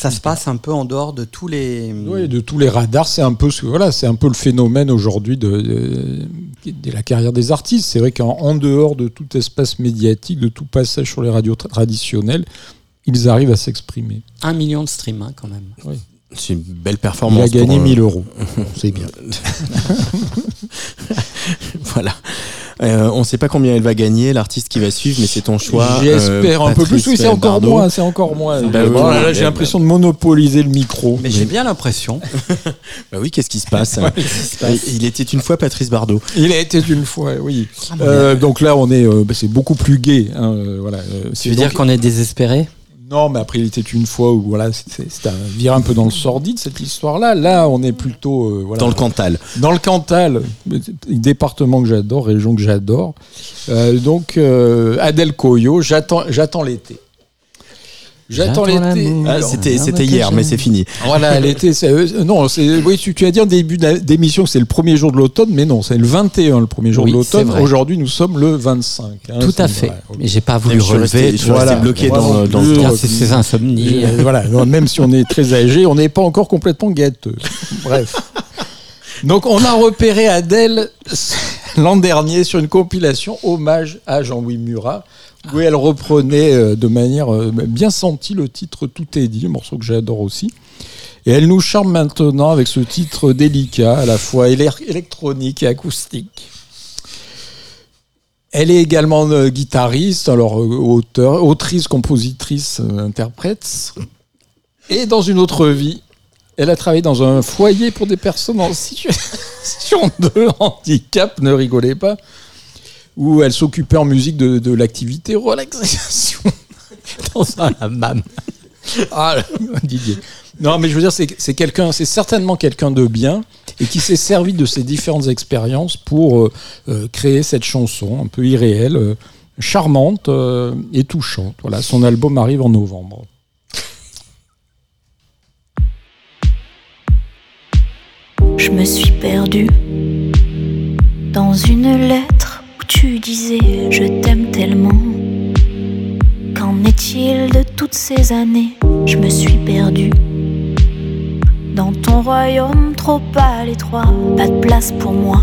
ça se passe un peu en dehors de tous les. Oui, de tous les radars, c'est un peu ce- voilà, c'est un peu le phénomène aujourd'hui de, de- de la carrière des artistes. C'est vrai qu'en en dehors de tout espace médiatique, de tout passage sur les radios tra- traditionnelles, ils arrivent à s'exprimer. Un million de streams, hein, quand même. Oui. C'est une belle Il performance. a gagné pour, euh, 1000 euros. C'est bien. voilà. Euh, on ne sait pas combien elle va gagner, l'artiste qui va suivre, mais c'est ton choix. J'espère euh, un peu plus. Oui, c'est encore Bardot. moins. C'est encore moins. Bah, oui, voilà, oui, là, j'ai oui, l'impression de monopoliser le micro. Mais j'ai bien l'impression. Bah oui, qu'est-ce qui se passe Ouais, qu'est-ce qui se passe Il était une fois Patrice Bardot. Il a été une fois, oui. Ah, Euh, donc là, on est, euh, bah, c'est beaucoup plus gai. hein, voilà. C'est Tu veux dire qu'on est désespéré? Non, mais après, il était une fois où voilà, c'est- un vire un peu dans le sordide cette histoire-là. Là, on est plutôt euh, voilà, Dans le Cantal. Dans le Cantal, département que j'adore, région que j'adore. Euh, donc euh, Adèle Coyo, j'attends, j'attends l'été. J'attends l'été. Ah, c'était c'était mais hier, mais c'est fini. voilà, l'été, c'est, euh, non, oui, tu, tu as dit en début d'émission que c'est le premier jour de l'automne, mais non, c'est le 21 le premier jour Oui, de l'automne. Aujourd'hui, nous sommes le 25. hein, Tout à fait. voilà. Mais j'ai pas voulu relever. je tu suis bloqué dans, non dans plus, le temps. Car c'est ces insomnies. Euh, voilà, non, même si on est très âgé, on n'est pas encore complètement gâteux. Bref. Donc on a repéré Adèle l'an dernier sur une compilation hommage à Jean-Louis Murat, où elle reprenait euh, de manière euh, bien sentie le titre Tout est dit, morceau que j'adore aussi. Et elle nous charme maintenant avec ce titre délicat, à la fois électronique et acoustique. Elle est également euh, guitariste, alors auteur, autrice, compositrice, interprète. Et dans une autre vie, elle a travaillé dans un foyer pour des personnes en situation de handicap, ne rigolez pas, où elle s'occupait en musique de, de l'activité relaxation. Dans un hammam. Ah, Didier. Non, mais je veux dire, c'est c'est quelqu'un, c'est certainement quelqu'un de bien et qui s'est servi de ses différentes expériences pour euh, euh, créer cette chanson un peu irréelle, euh, charmante euh, et touchante. Voilà, son album arrive en novembre. Je me suis perdue dans une lettre tu disais je t'aime tellement. Qu'en est-il de toutes ces années? Je me suis perdue dans ton royaume trop à l'étroit, pas de place pour moi.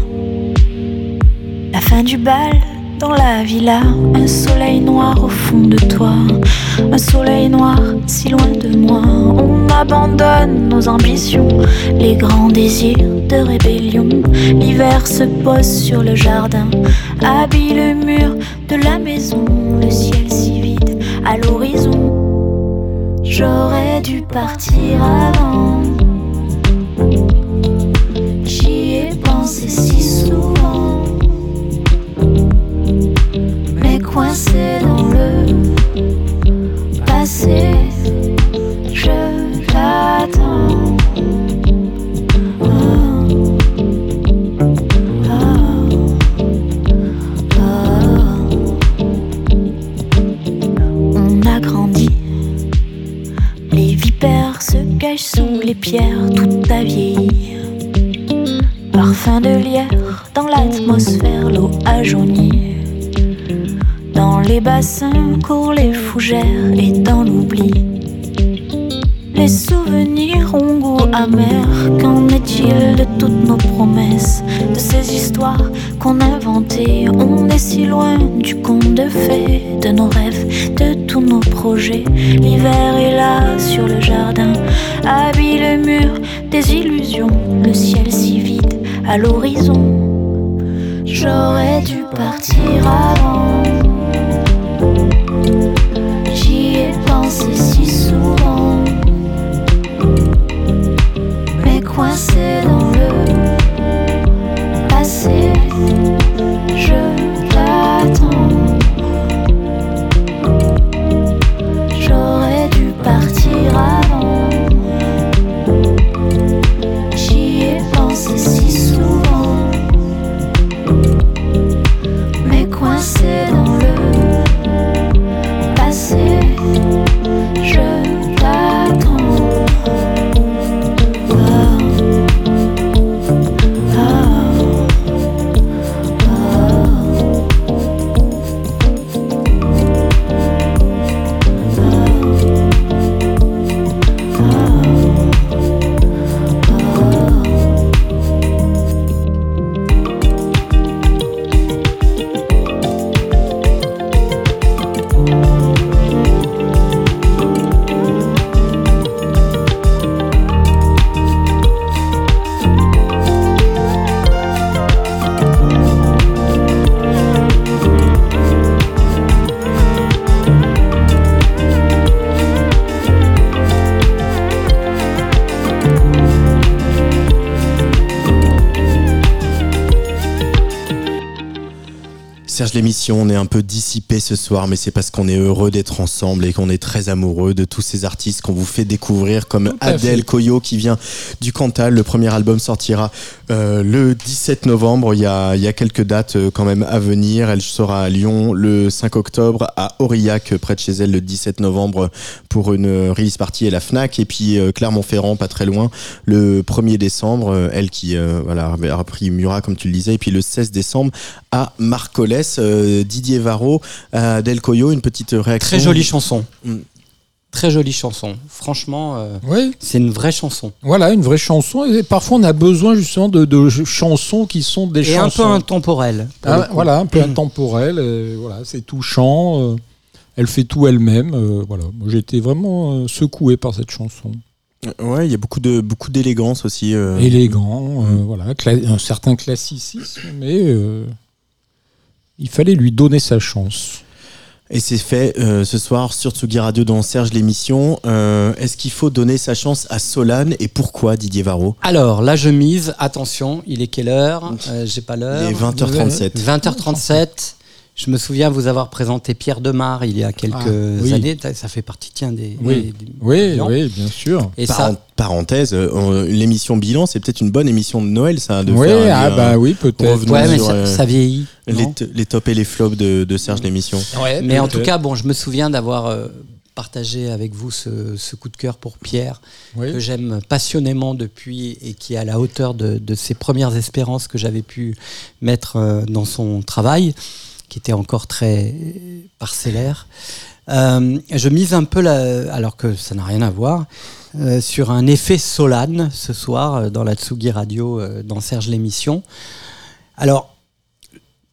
La fin du bal dans la villa, un soleil noir au fond de toi, un soleil noir si loin de moi. On abandonne nos ambitions, les grands désirs de rébellion. L'hiver se pose sur le jardin, habille le mur de la maison, le ciel si vide à l'horizon. J'aurais dû partir avant. J'y ai pensé coincé dans le passé, je t'attends. On a grandi. Les vipères se cachent sous les pierres, tout a vieilli. Parfum de lierre dans l'atmosphère, l'eau a jauni. Dans les bassins courent les fougères et dans l'oubli. Les souvenirs ont goût amer. Qu'en est-il de toutes nos promesses, de ces histoires qu'on inventait On est si loin du conte de fées, de nos rêves, de tous nos projets. L'hiver est là sur le jardin, habille le mur des illusions. Le ciel si vide à l'horizon. J'aurais dû partir avant. Ai Serge, l'émission, on est un peu dissipé ce soir, mais c'est parce qu'on est heureux d'être ensemble et qu'on est très amoureux de tous ces artistes qu'on vous fait découvrir, comme Adèle. Coyo qui vient du Cantal. Le premier album sortira euh, le 17 novembre. Il y, a, y a quelques dates euh, quand même à venir. Elle sera à Lyon le 5 octobre, à Aurillac, euh, près de chez elle, le 17 novembre pour une release party et la FNAC. Et puis euh, Clermont-Ferrand, pas très loin, le 1er décembre. elle qui euh, voilà, avait repris Murat, comme tu le disais. Et puis le 16 décembre à Marcolès. Didier Varro, Adèle Coyo, une petite réaction. Très jolie chanson. Mm. Très jolie chanson. Franchement, euh, Oui. c'est une vraie chanson. Voilà, une vraie chanson. Et parfois, on a besoin justement de, de chansons qui sont des Et un peu chansons. intemporelle. pour Ah, voilà, un peu Mm. intemporel. euh, voilà, c'est touchant. euh, elle fait tout elle-même. euh, voilà, j'ai été vraiment euh, secoué par cette chanson. Ouais, il y a beaucoup de beaucoup d'élégance aussi. euh. Élégant, euh, voilà, un certain classicisme, mais euh, il fallait lui donner sa chance. Et c'est fait euh, ce soir sur Tsugi Radio dans Serge l'émission. Euh, Est-ce qu'il faut donner sa chance à Solane et pourquoi Didier Varro? Alors, là, je mise. Attention, il est quelle heure? Euh, J'ai pas l'heure. Il est 20h37. 20h37. Je me souviens vous avoir présenté Pierre Demar il y a quelques Ah, oui. années. Ça fait partie, tiens, des. Oui, des- des oui, oui, bien sûr. Et Par- ça, Parenthèse, euh, l'émission bilan, c'est peut-être une bonne émission de Noël, ça. De Oui, faire ah bah oui, peut-être. revenons ouais, mais sur, ça, euh, ça vieillit. les, les tops et les flops de, de Serge l'émission. Mais en tout cas, bon, je me souviens d'avoir euh, partagé avec vous ce, ce coup de cœur pour Pierre, Oui. que j'aime passionnément depuis et qui est à la hauteur de, de ses premières espérances que j'avais pu mettre euh, dans son travail, qui était encore très parcellaire. Euh, je mise un peu, la, alors que ça n'a rien à voir, euh, sur un effet Solane ce soir euh, dans la Tsugi Radio, dans Serge l'émission. Alors,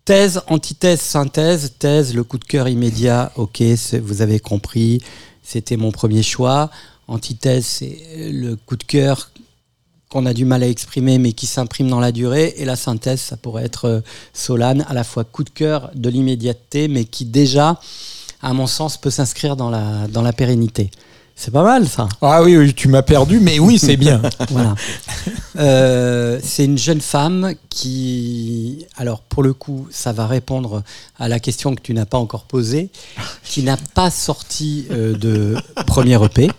Thèse, antithèse, synthèse. Thèse, le coup de cœur immédiat. Ok, vous avez compris. C'était mon premier choix. Antithèse, c'est le coup de cœur qu'on a du mal à exprimer, mais qui s'imprime dans la durée. Et la synthèse, ça pourrait être euh, Solane, à la fois coup de cœur de l'immédiateté, mais qui déjà, à mon sens, peut s'inscrire dans la, dans la pérennité. C'est pas mal, ça. Ah oui, oui, tu m'as perdu, mais oui, c'est bien. Voilà. Euh, c'est une jeune femme qui, alors pour le coup, ça va répondre à la question que tu n'as pas encore posée, qui n'a pas sorti euh, de premier EP,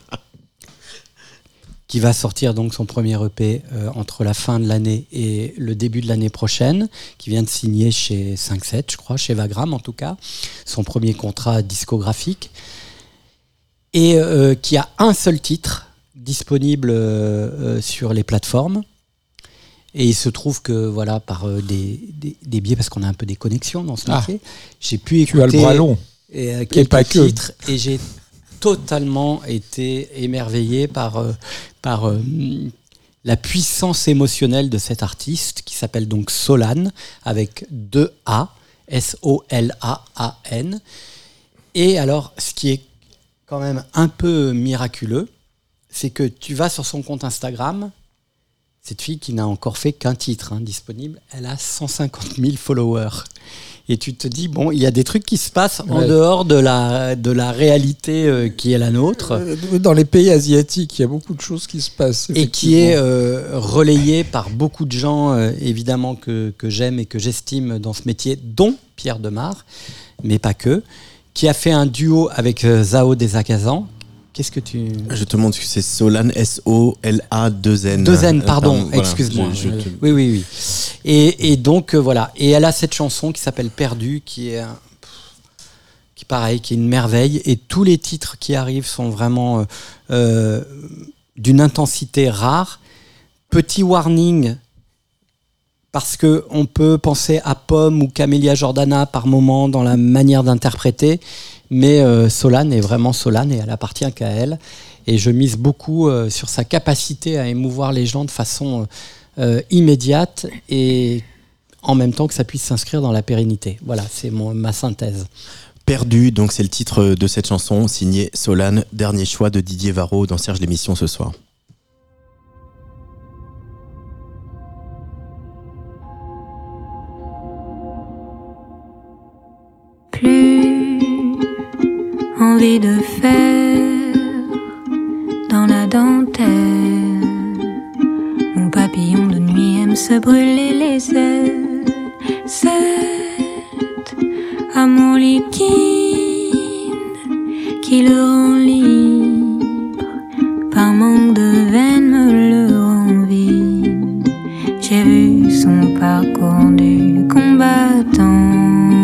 qui va sortir donc son premier EP euh, entre la fin de l'année et le début de l'année prochaine, qui vient de signer chez 5-7, je crois, chez Vagram en tout cas, son premier contrat discographique et euh, qui a un seul titre disponible euh, sur les plateformes. Et il se trouve que, voilà, par des, des, des biais, parce qu'on a un peu des connexions dans ce Ah. métier, j'ai pu écouter Tu as le bras long. et, pas que. titres et j'ai totalement été émerveillé par, euh, par euh, la puissance émotionnelle de cet artiste qui s'appelle donc Solane avec deux A, S-O-L-A-A-N. Et alors, ce qui est quand même un peu miraculeux, c'est que tu vas sur son compte Instagram, cette fille qui n'a encore fait qu'un titre hein, disponible, elle a 150 000 followers. Et tu te dis, bon, il y a des trucs qui se passent en dehors de la, de la réalité euh, qui est la nôtre Euh, Dans les pays asiatiques, il y a beaucoup de choses qui se passent. et qui est euh, relayé par beaucoup de gens, euh, évidemment, que, que j'aime et que j'estime dans ce métier, dont Pierre Demar, mais pas que, qui a fait un duo avec Zao des Akazan. Qu'est-ce que tu... Je te montre que c'est Solane, S-O-L-A-2-N. Deux N, Euh, pardon, voilà. excuse-moi. Te- Oui, oui, oui. Et, et donc, euh, voilà. Et elle a cette chanson qui s'appelle Perdu, qui est, un- qui pareil, qui est une merveille. Et tous les titres qui arrivent sont vraiment euh, euh, d'une intensité rare. Petit warning, parce que on peut penser à Pomme ou Camélia Jordana par moment dans la manière d'interpréter, mais euh, Solane est vraiment Solane et elle appartient qu'à elle. Et je mise beaucoup euh, sur sa capacité à émouvoir les gens de façon euh, immédiate et en même temps que ça puisse s'inscrire dans la pérennité. Voilà, c'est mon- ma synthèse. Perdu, donc c'est le titre de cette chanson, signé Solane, dernier choix de Didier Varro dans Serge l'émission ce soir. plus envie de faire dans la dentelle. Mon papillon de nuit aime se brûler les ailes. Cet amour liquide qui le rend libre, par manque de veine me le rend vide. J'ai vu son parcours du combattant.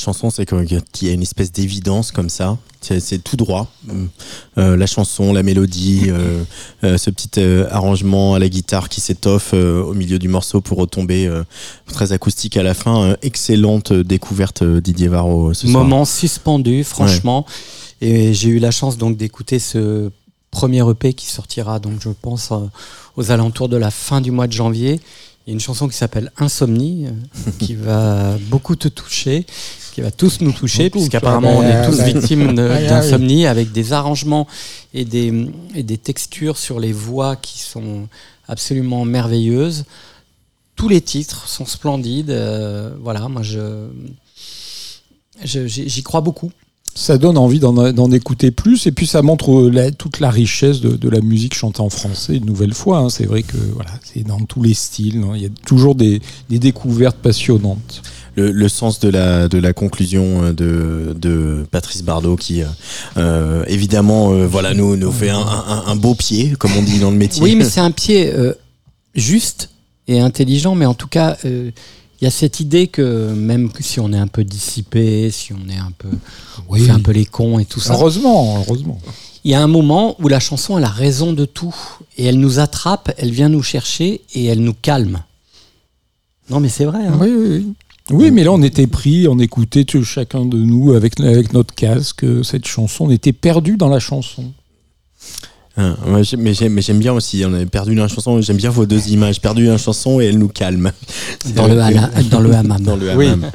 Chanson, c'est qu'il y a une espèce d'évidence comme ça. C'est tout droit. Euh, la chanson, la mélodie, euh, euh, ce petit euh, arrangement à la guitare qui s'étoffe euh, au milieu du morceau pour retomber euh, très acoustique à la fin. Euh, excellente découverte euh, Didier Varro ce soir. Moment suspendu, franchement. Et j'ai eu la chance donc d'écouter ce premier EP qui sortira donc je pense euh, aux alentours de la fin du mois de janvier. Il y a une chanson qui s'appelle Insomnie euh, qui va beaucoup te toucher, qui va tous nous toucher puisqu'apparemment on est tous victimes d'insomnie avec des arrangements et des, et des textures sur les voix qui sont absolument merveilleuses. Tous les titres sont splendides. euh, voilà, moi je j'y crois beaucoup. Ça donne envie d'en d'en écouter plus et puis ça montre la- toute la richesse de, de la musique chantée en français une nouvelle fois. hein. C'est vrai que voilà, c'est dans tous les styles. Il y a toujours des, des découvertes passionnantes. Le, le sens de la, de la conclusion euh, de, de Patrice Bardot qui, euh, euh, évidemment, euh, voilà, nous, nous fait un, un- un beau pied, comme on dit dans le métier. Oui, mais c'est un pied euh, juste et intelligent, mais en tout cas, euh, il y a cette idée que même si on est un peu dissipé, si on est un peu, on Oui. fait un peu les cons et tout ça, Heureusement, heureusement. il y a un moment où la chanson elle a raison de tout et elle nous attrape, elle vient nous chercher et elle nous calme. Non, mais c'est vrai. hein. Oui, oui, oui. Oui, mais là, on était pris, on écoutait chacun de nous avec, notre casque cette chanson. On était perdu dans la chanson. Ah, ouais, j'ai- mais j'aime bien aussi, on avait perdu la chanson, j'aime bien vos deux images, perdu la chanson et elle nous calme. Dans le hana- dans le hammam. Dans le Oui. hammam.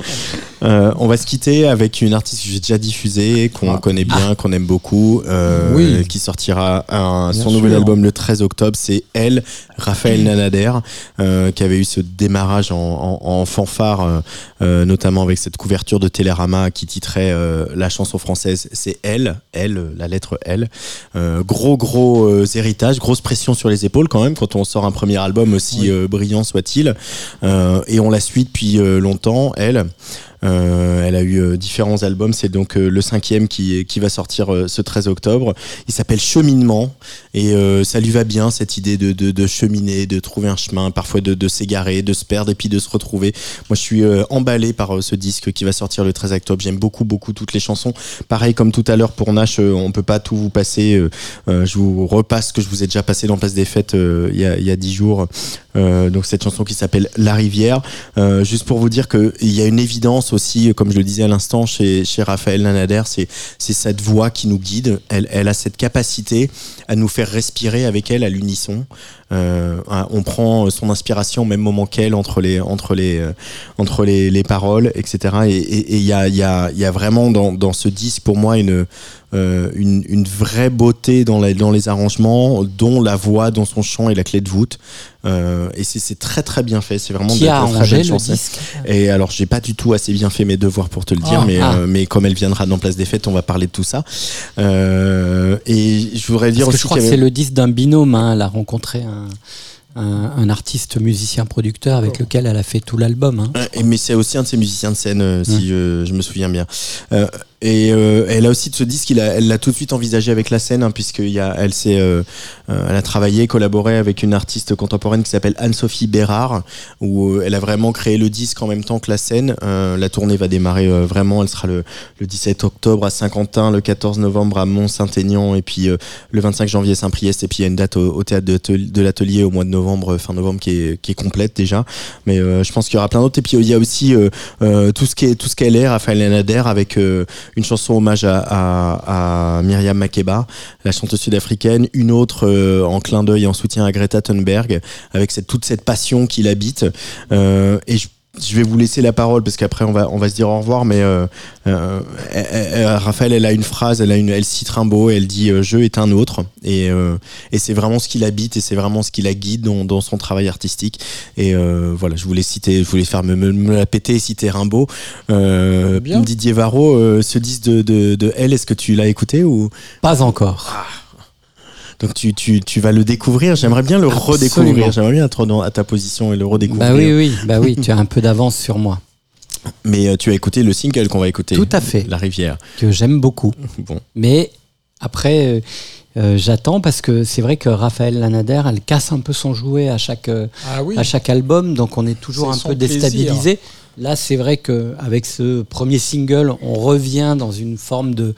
Euh, on va se quitter avec une artiste que j'ai déjà diffusée, qu'on connaît bien, qu'on aime beaucoup, euh, Ah. Oui. qui sortira un, son nouvel album le 13 octobre. C'est elle, Raphaël Nanader, euh, qui avait eu ce démarrage en, en- en fanfare, notamment avec cette couverture de Télérama qui titrait euh, la chanson française. C'est elle, elle, la lettre L. Euh, gros, gros euh, héritage, grosse pression sur les épaules quand même quand on sort un premier album aussi euh, brillant soit-il. Euh, et on la suit depuis longtemps, elle. Euh, elle a eu euh, différents albums. C'est donc euh, le cinquième qui, qui va sortir ce 13 octobre. Il s'appelle Cheminement et ça lui va bien cette idée de, de, de cheminer, de trouver un chemin, parfois de, de s'égarer, de se perdre et puis de se retrouver. Moi, je suis emballé par ce disque qui va sortir le 13 octobre. J'aime beaucoup, beaucoup toutes les chansons. Pareil comme tout à l'heure pour Nash, on peut pas tout vous passer. je vous repasse ce que je vous ai déjà passé dans Place des Fêtes il y a il y a dix jours. Euh, donc cette chanson qui s'appelle La Rivière. Euh, juste pour vous dire qu'il y a une évidence aussi, comme je le disais à l'instant chez, chez Raphaël Nanader, c'est cette voix qui nous guide. Elle, elle a cette capacité à nous faire respirer avec elle à l'unisson. Euh, on prend son inspiration au même moment qu'elle entre les entre les euh, entre les, les paroles, etc. Et il et, et y, a, y, a, y a vraiment dans, dans ce disque pour moi une une, une vraie beauté dans, la, dans les arrangements, dont la voix, dont son chant est la clé de voûte. Euh, et c'est très très bien fait. C'est vraiment Qui de a arrangé le disque Et alors, j'ai pas du tout assez bien fait mes devoirs pour te le dire, Ah. mais, Ah. euh, mais comme elle viendra dans Place des Fêtes, on va parler de tout ça. Euh, et je voudrais dire Parce que aussi je crois que c'est le disque d'un binôme. hein. Elle a rencontré un, un, un artiste musicien producteur avec lequel elle a fait tout l'album. hein. Euh, mais c'est aussi un de ses musiciens de scène, euh, si je, je me souviens bien. Euh, et euh, elle a aussi de ce disque, il a- elle l'a tout de suite envisagé avec la scène, hein, puisqu'il y a, euh, euh, elle a travaillé, collaboré avec une artiste contemporaine qui s'appelle Anne-Sophie Bérard, où euh, elle a vraiment créé le disque en même temps que la scène. Euh, la tournée va démarrer euh, vraiment, elle sera le, le 17 octobre à Saint-Quentin, le 14 novembre à Mont-Saint-Aignan, et puis le 25 janvier à Saint-Priest, et puis il y a une date au, théâtre de, Tel- de l'atelier au mois de novembre, fin novembre, qui est, qui est complète déjà. Mais je pense qu'il y aura plein d'autres. Et puis il y a aussi tout ce qui est tout ce qu'elle est, Raphaël Nader, avec une chanson hommage à, à, Myriam Makeba, la chanteuse sud-africaine, une autre euh, en clin d'œil en soutien à Greta Thunberg, avec cette, toute cette passion qui l'habite. Euh, et je vais vous laisser la parole parce qu'après on va on va se dire au revoir mais euh, euh, elle- elle- Raphaël elle a une phrase elle a une elle cite Rimbaud elle dit euh, je est un autre et euh, et c'est vraiment ce qui l'habite et c'est vraiment ce qui la guide dans, dans son travail artistique. Et euh, voilà je voulais citer je voulais faire me, me, me la péter et citer Rimbaud. Euh. Didier Varro euh, ce disque de, de, de elle est-ce que tu l'as écouté ou? Pas encore. Donc tu, tu, tu vas le découvrir j'aimerais bien le Absolument. redécouvrir j'aimerais bien être dans, à ta position et le redécouvrir Bah oui, oui, bah oui, tu as un peu d'avance sur moi. mais euh, tu as écouté le single qu'on va écouter Tout à fait. La Rivière Que j'aime beaucoup. bon Mais après, euh, euh, j'attends parce que c'est vrai que Raphaël Lanader, elle casse un peu son jouet à chaque, Ah oui. à chaque album, donc on est toujours un peu plaisir. déstabilisé. Là, c'est vrai qu'avec ce premier single, on revient dans une forme de,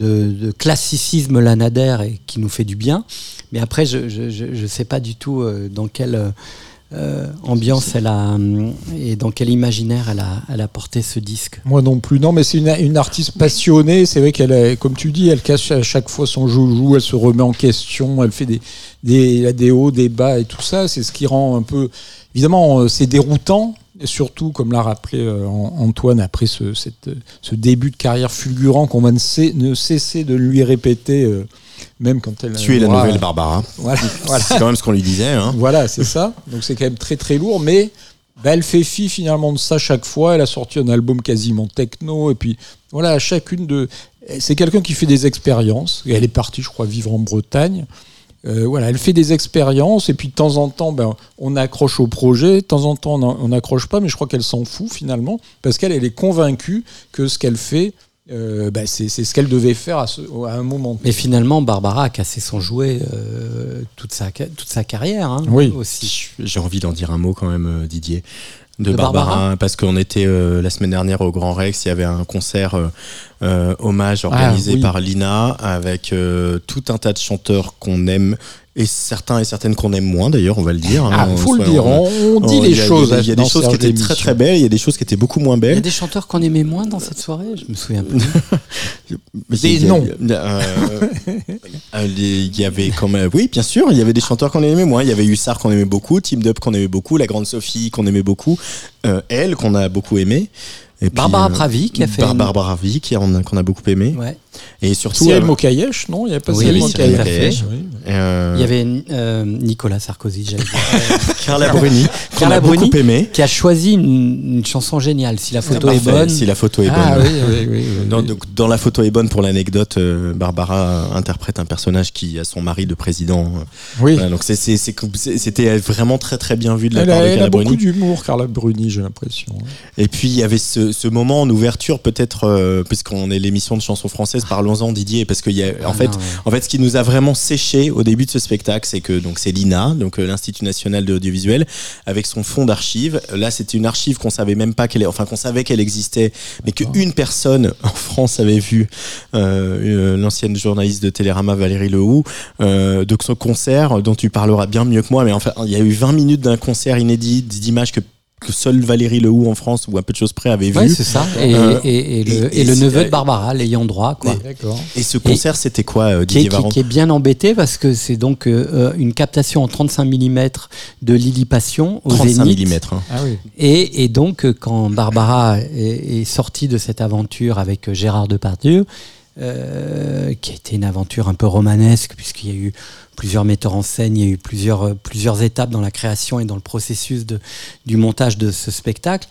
de, de classicisme Lanader et qui nous fait du bien. Mais après, je je, je, je sais pas du tout euh, dans quelle euh, euh, ambiance elle a hum, et dans quel imaginaire elle a, elle a porté ce disque. Moi non plus. Non, mais c'est une, une artiste passionnée. C'est vrai qu'elle, comme tu dis, elle cache à chaque fois son joujou. Elle se remet en question. Elle fait des, des, des hauts, des bas et tout ça. C'est ce qui rend un peu. Évidemment, euh, c'est déroutant. Et surtout, comme l'a rappelé euh, An- Antoine, après ce, cette, euh, ce début de carrière fulgurant qu'on va ne, cesse- ne cesser de lui répéter, euh, même quand elle. tu es la nouvelle Barbara Voilà. voilà. c'est quand même ce qu'on lui disait hein. Voilà, c'est ça. Donc c'est quand même très très lourd, mais bah, elle fait fi finalement de ça chaque fois. Elle a sorti un album quasiment techno, et puis voilà, chacune de. C'est quelqu'un qui fait des expériences. Et elle est partie, je crois, vivre en Bretagne. Euh, voilà, elle fait des expériences et puis de temps en temps, ben, on accroche au projet. De temps en temps, on n'accroche pas, mais je crois qu'elle s'en fout finalement parce qu'elle elle est convaincue que ce qu'elle fait, euh, ben, c'est ce qu'elle devait faire à, ce- à un moment. Mais finalement, Barbara a cassé son jouet euh, toute, sa, toute sa carrière hein, Oui. aussi. J'ai envie d'en dire un mot quand même, Didier. De, De Barbara, Barbara parce qu'on était euh, la semaine dernière au Grand Rex, il y avait un concert euh, euh, hommage organisé Ah, oui. par Lina avec euh, tout un tas de chanteurs qu'on aime et certains et certaines qu'on aime moins d'ailleurs, on va le dire. Ah, hein, faut le dire, on, on dit Oh, les il y a- choses. Il y a, il y a des choses qui étaient très très belles, il y a des choses qui étaient beaucoup moins Il y a belles. des chanteurs qu'on aimait moins dans cette soirée, je me souviens plus. Mais Des il y a- noms. il y a- euh, euh, Il y avait quand même, oui, bien sûr, il y avait des chanteurs qu'on aimait moins. Il y avait Hussard qu'on aimait beaucoup, Team Up qu'on aimait beaucoup, la Grande Sophie qu'on aimait beaucoup, euh, elle qu'on a beaucoup aimé. Et puis, Barbara euh, Pravi qui a fait Bar- une- Barbara Pravi qui en a- qu'on a beaucoup aimé. Ouais. Et surtout, Ciel euh, Mokayesh, non Il n'y a pas Oui, Mokayesh. Oui. Euh, Il y avait euh, Nicolas Sarkozy, j'allais dire. Carla Bruni, qu'on Carla a beaucoup Bruni, aimé. qui a choisi une, une chanson géniale. Si la photo Ah, est parfait, bonne. Si la photo est Ah bonne. oui, oui, oui, oui. Dans, donc, dans la photo est bonne pour l'anecdote, euh, Barbara interprète un personnage qui a son mari de président. Oui. Voilà, donc c'est- c'est- c'est- c'est- c'était vraiment très très bien vu de la Elle part a, de elle a Carla beaucoup Bruni. d'humour, Carla Bruni, j'ai l'impression. Et puis il y avait ce, ce moment en ouverture, peut-être, euh, puisqu'on est l'émission de chansons françaises, parlons-en Didier, parce qu'il y a, en Ah fait, non, ouais. en fait, ce qui nous a vraiment séché au début de ce spectacle, c'est que donc c'est l'INA, donc euh, l'Institut national de l'audiovisuel, avec son fonds d'archives. Là, c'était une archive qu'on savait même pas qu'elle, enfin qu'on savait qu'elle existait, mais qu'une personne en France avait vu, euh, euh, l'ancienne journaliste de Télérama Valérie Lehoux, euh, de son concert dont tu parleras bien mieux que moi, mais enfin, il y a eu 20 minutes d'un concert inédit d'images que que seule Valérie Lehoux en France ou à peu de choses près avait Ouais, vu. c'est ça. Et, Euh, et- et le, et- et le et neveu de Barbara, l'ayant droit, quoi. Et ce concert, c'était quoi, euh, qui est, Didier qui- qui est bien embêté parce que c'est donc euh, une captation en 35 mm de Lily Passion au 35 Zénith. mm. hein. Ah oui. Et, et donc, euh, quand Barbara est, est sortie de cette aventure avec euh, Gérard Depardieu, euh, qui a été une aventure un peu romanesque, puisqu'il y a eu plusieurs metteurs en scène, il y a eu plusieurs, euh, plusieurs étapes dans la création et dans le processus du montage de ce spectacle,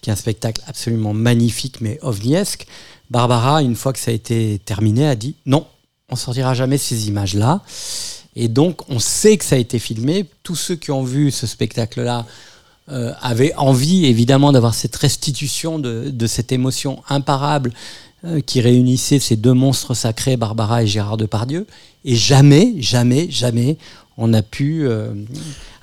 qui est un spectacle absolument magnifique, mais ovniesque. Barbara, une fois que ça a été terminé, a dit non, on sortira jamais ces images-là. Et donc, on sait que ça a été filmé. Tous ceux qui ont vu ce spectacle-là euh, avaient envie, évidemment, d'avoir cette restitution de cette émotion imparable euh, qui réunissait ces deux monstres sacrés, Barbara et Gérard Depardieu. Et jamais, jamais, jamais, on a pu euh,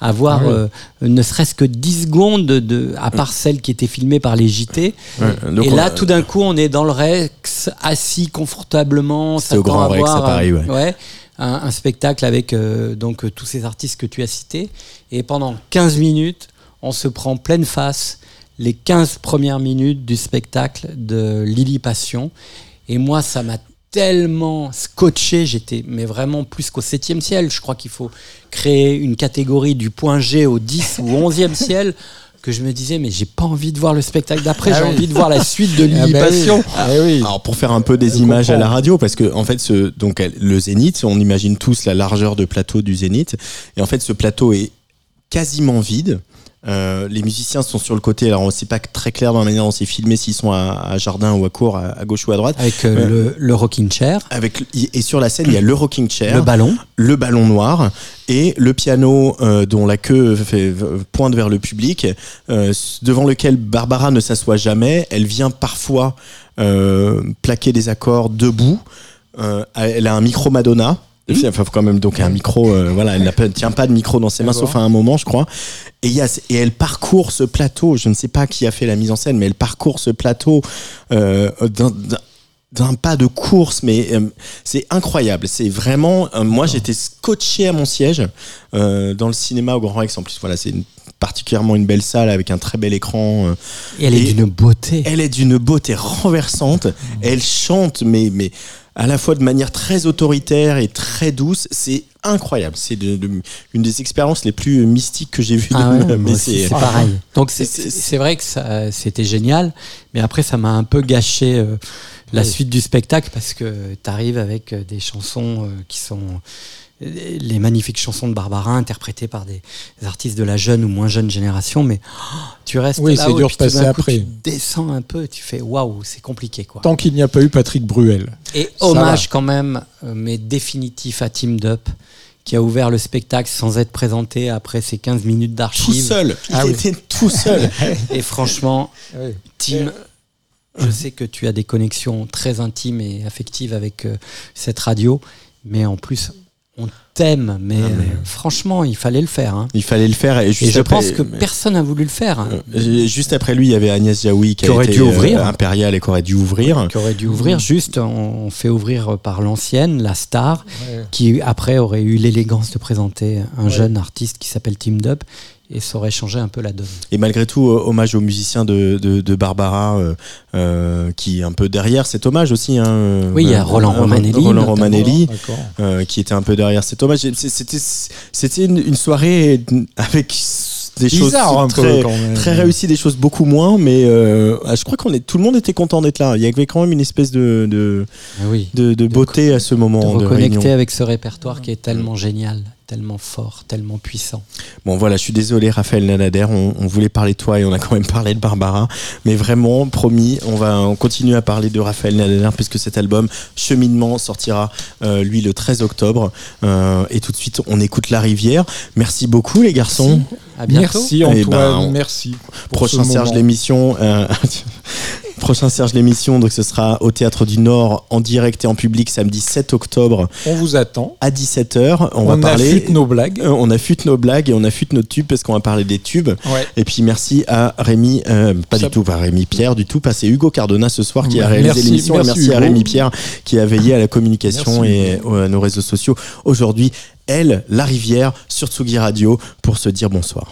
avoir Ah ouais. euh, ne serait-ce que 10 secondes, de, à part celle qui était filmée par les JT. Ouais, et là, a- tout d'un coup, on est dans le Rex, assis confortablement. C'était au Grand Rex, à Paris, euh, ouais. un, un spectacle avec donc tous ces artistes que tu as cités. Et pendant 15 minutes, on se prend pleine face les 15 premières minutes du spectacle de Lily Passion. Et moi, ça m'a tellement scotché, j'étais mais vraiment plus qu'au 7e ciel. Je crois qu'il faut créer une catégorie du point G au 10 ou 11e ciel que je me disais mais j'ai pas envie de voir le spectacle d'après, Ah j'ai oui. envie de voir la suite de Ah Lily bah oui. Ah oui. Alors pour faire un peu des Je images à la radio, parce que en fait, ce, donc le Zénith, on imagine tous la largeur de plateau du Zénith, et en fait, ce plateau est quasiment vide. Euh, les musiciens sont sur le côté, alors c'est pas très clair dans la manière dont c'est filmé s'ils sont à, à Jardin ou à Cour, à, à gauche ou à droite. Avec euh, Euh, le, le rocking chair, Avec et sur la scène, il y a le rocking chair, le ballon. le ballon noir et le piano euh, dont la queue fait, pointe vers le public, devant lequel Barbara ne s'assoit jamais. Elle vient parfois plaquer des accords debout. Elle a un micro Madonna. Enfin, faut quand même donc un micro. euh, voilà, elle pas- tient pas de micro dans ses mains, sauf à un moment, je crois. Et, il y a, et elle parcourt ce plateau. Je ne sais pas qui a fait la mise en scène, mais elle parcourt ce plateau euh, d'un- pas de course, mais euh, c'est incroyable. C'est vraiment, euh, moi j'étais scotché à mon siège euh, dans le cinéma au Grand Rex. En plus, voilà, c'est particulièrement une belle salle avec un très bel écran. Et elle est d'une beauté. elle est d'une beauté renversante. Elle chante, mais, mais à la fois de manière très autoritaire et très douce. C'est incroyable. C'est de- de- une des expériences les plus mystiques que j'ai vues de Ah ouais, mais c'est- c'est pareil. Donc c'est- vrai que ça- c'était génial, mais après ça m'a un peu gâché euh, la Oui. suite du spectacle parce que tu arrives avec euh, des chansons euh, qui sont euh, les magnifiques chansons de Barbara interprétées par des, des artistes de la jeune ou moins jeune génération, mais oh, tu restes Oui, là c'est dur de passer tout d'un coup, après. Tu descends un peu, tu fais waouh, c'est compliqué quoi. Tant qu'il n'y a pas eu Patrick Bruel. Et Ça hommage va. quand même, euh, mais définitif à Team Dup, qui a ouvert le spectacle sans être présenté après ces 15 minutes tout d'archives. seul. Il Ah oui. était tout seul. Et franchement, Oui. Tim, je sais que tu as des connexions très intimes et affectives avec euh, cette radio, mais en plus, t'aime. Mais, Ah, mais- euh, franchement, il fallait le faire. hein. Il fallait le faire. Et, je après- pense que personne n'a voulu le faire. Euh, Juste après lui, il y avait Agnès Jaoui qui, Qui a aurait été, dû ouvrir. euh, impériale et qui aurait dû ouvrir. Qui aurait dû ouvrir. Juste, on, fait ouvrir par l'ancienne, la star, Ouais. qui après aurait eu l'élégance de présenter un jeune artiste qui s'appelle Team Dub. Et ça aurait changé un peu la donne. Et malgré tout, euh, hommage aux musiciens de, de, de Barbara, euh, euh, qui est un peu derrière cet hommage aussi. hein, Oui, il y a Roland Romanelli, Roland. Romanelli, euh, qui était un peu derrière cet hommage. C'était, une, une soirée avec des choses Bizarre un peu, très, très réussies, des choses beaucoup moins, mais euh, je crois qu'on est tout le monde était content d'être là. Il y avait quand même une espèce de de, oui. de, de beauté à ce moment de reconnecter avec ce répertoire qui est tellement génial, tellement fort, tellement puissant. Bon voilà, je suis désolé Raphaël Nanader, on, on voulait parler de toi et on a quand même parlé de Barbara, mais vraiment promis, on va on continue à parler de Raphaël Nanader puisque cet album Cheminement sortira euh, lui le 13 octobre Euh, et tout de suite on écoute La Rivière. Merci beaucoup les garçons. À bientôt. Merci Eh Antoine, ben, on- merci. Prochain Serge l'émission. euh, Prochain Serge l'émission, donc ce sera au Théâtre du Nord en direct et en public samedi 7 octobre On vous attend. à 17h. On, On, va parler. affûte nos blagues. Euh, on affûte nos blagues et on affûte nos tubes parce qu'on va parler des tubes. Ouais. Et puis merci à Rémi, euh, pas Ça- du tout, pas Rémi Pierre du tout, pas c'est Hugo Cardona ce soir qui a réalisé Merci, l'émission. Et merci, merci à. Rémi Pierre qui a veillé à la communication Merci, et euh, à nos réseaux sociaux. Aujourd'hui, elle, la rivière, sur Tsugi Radio pour se dire bonsoir.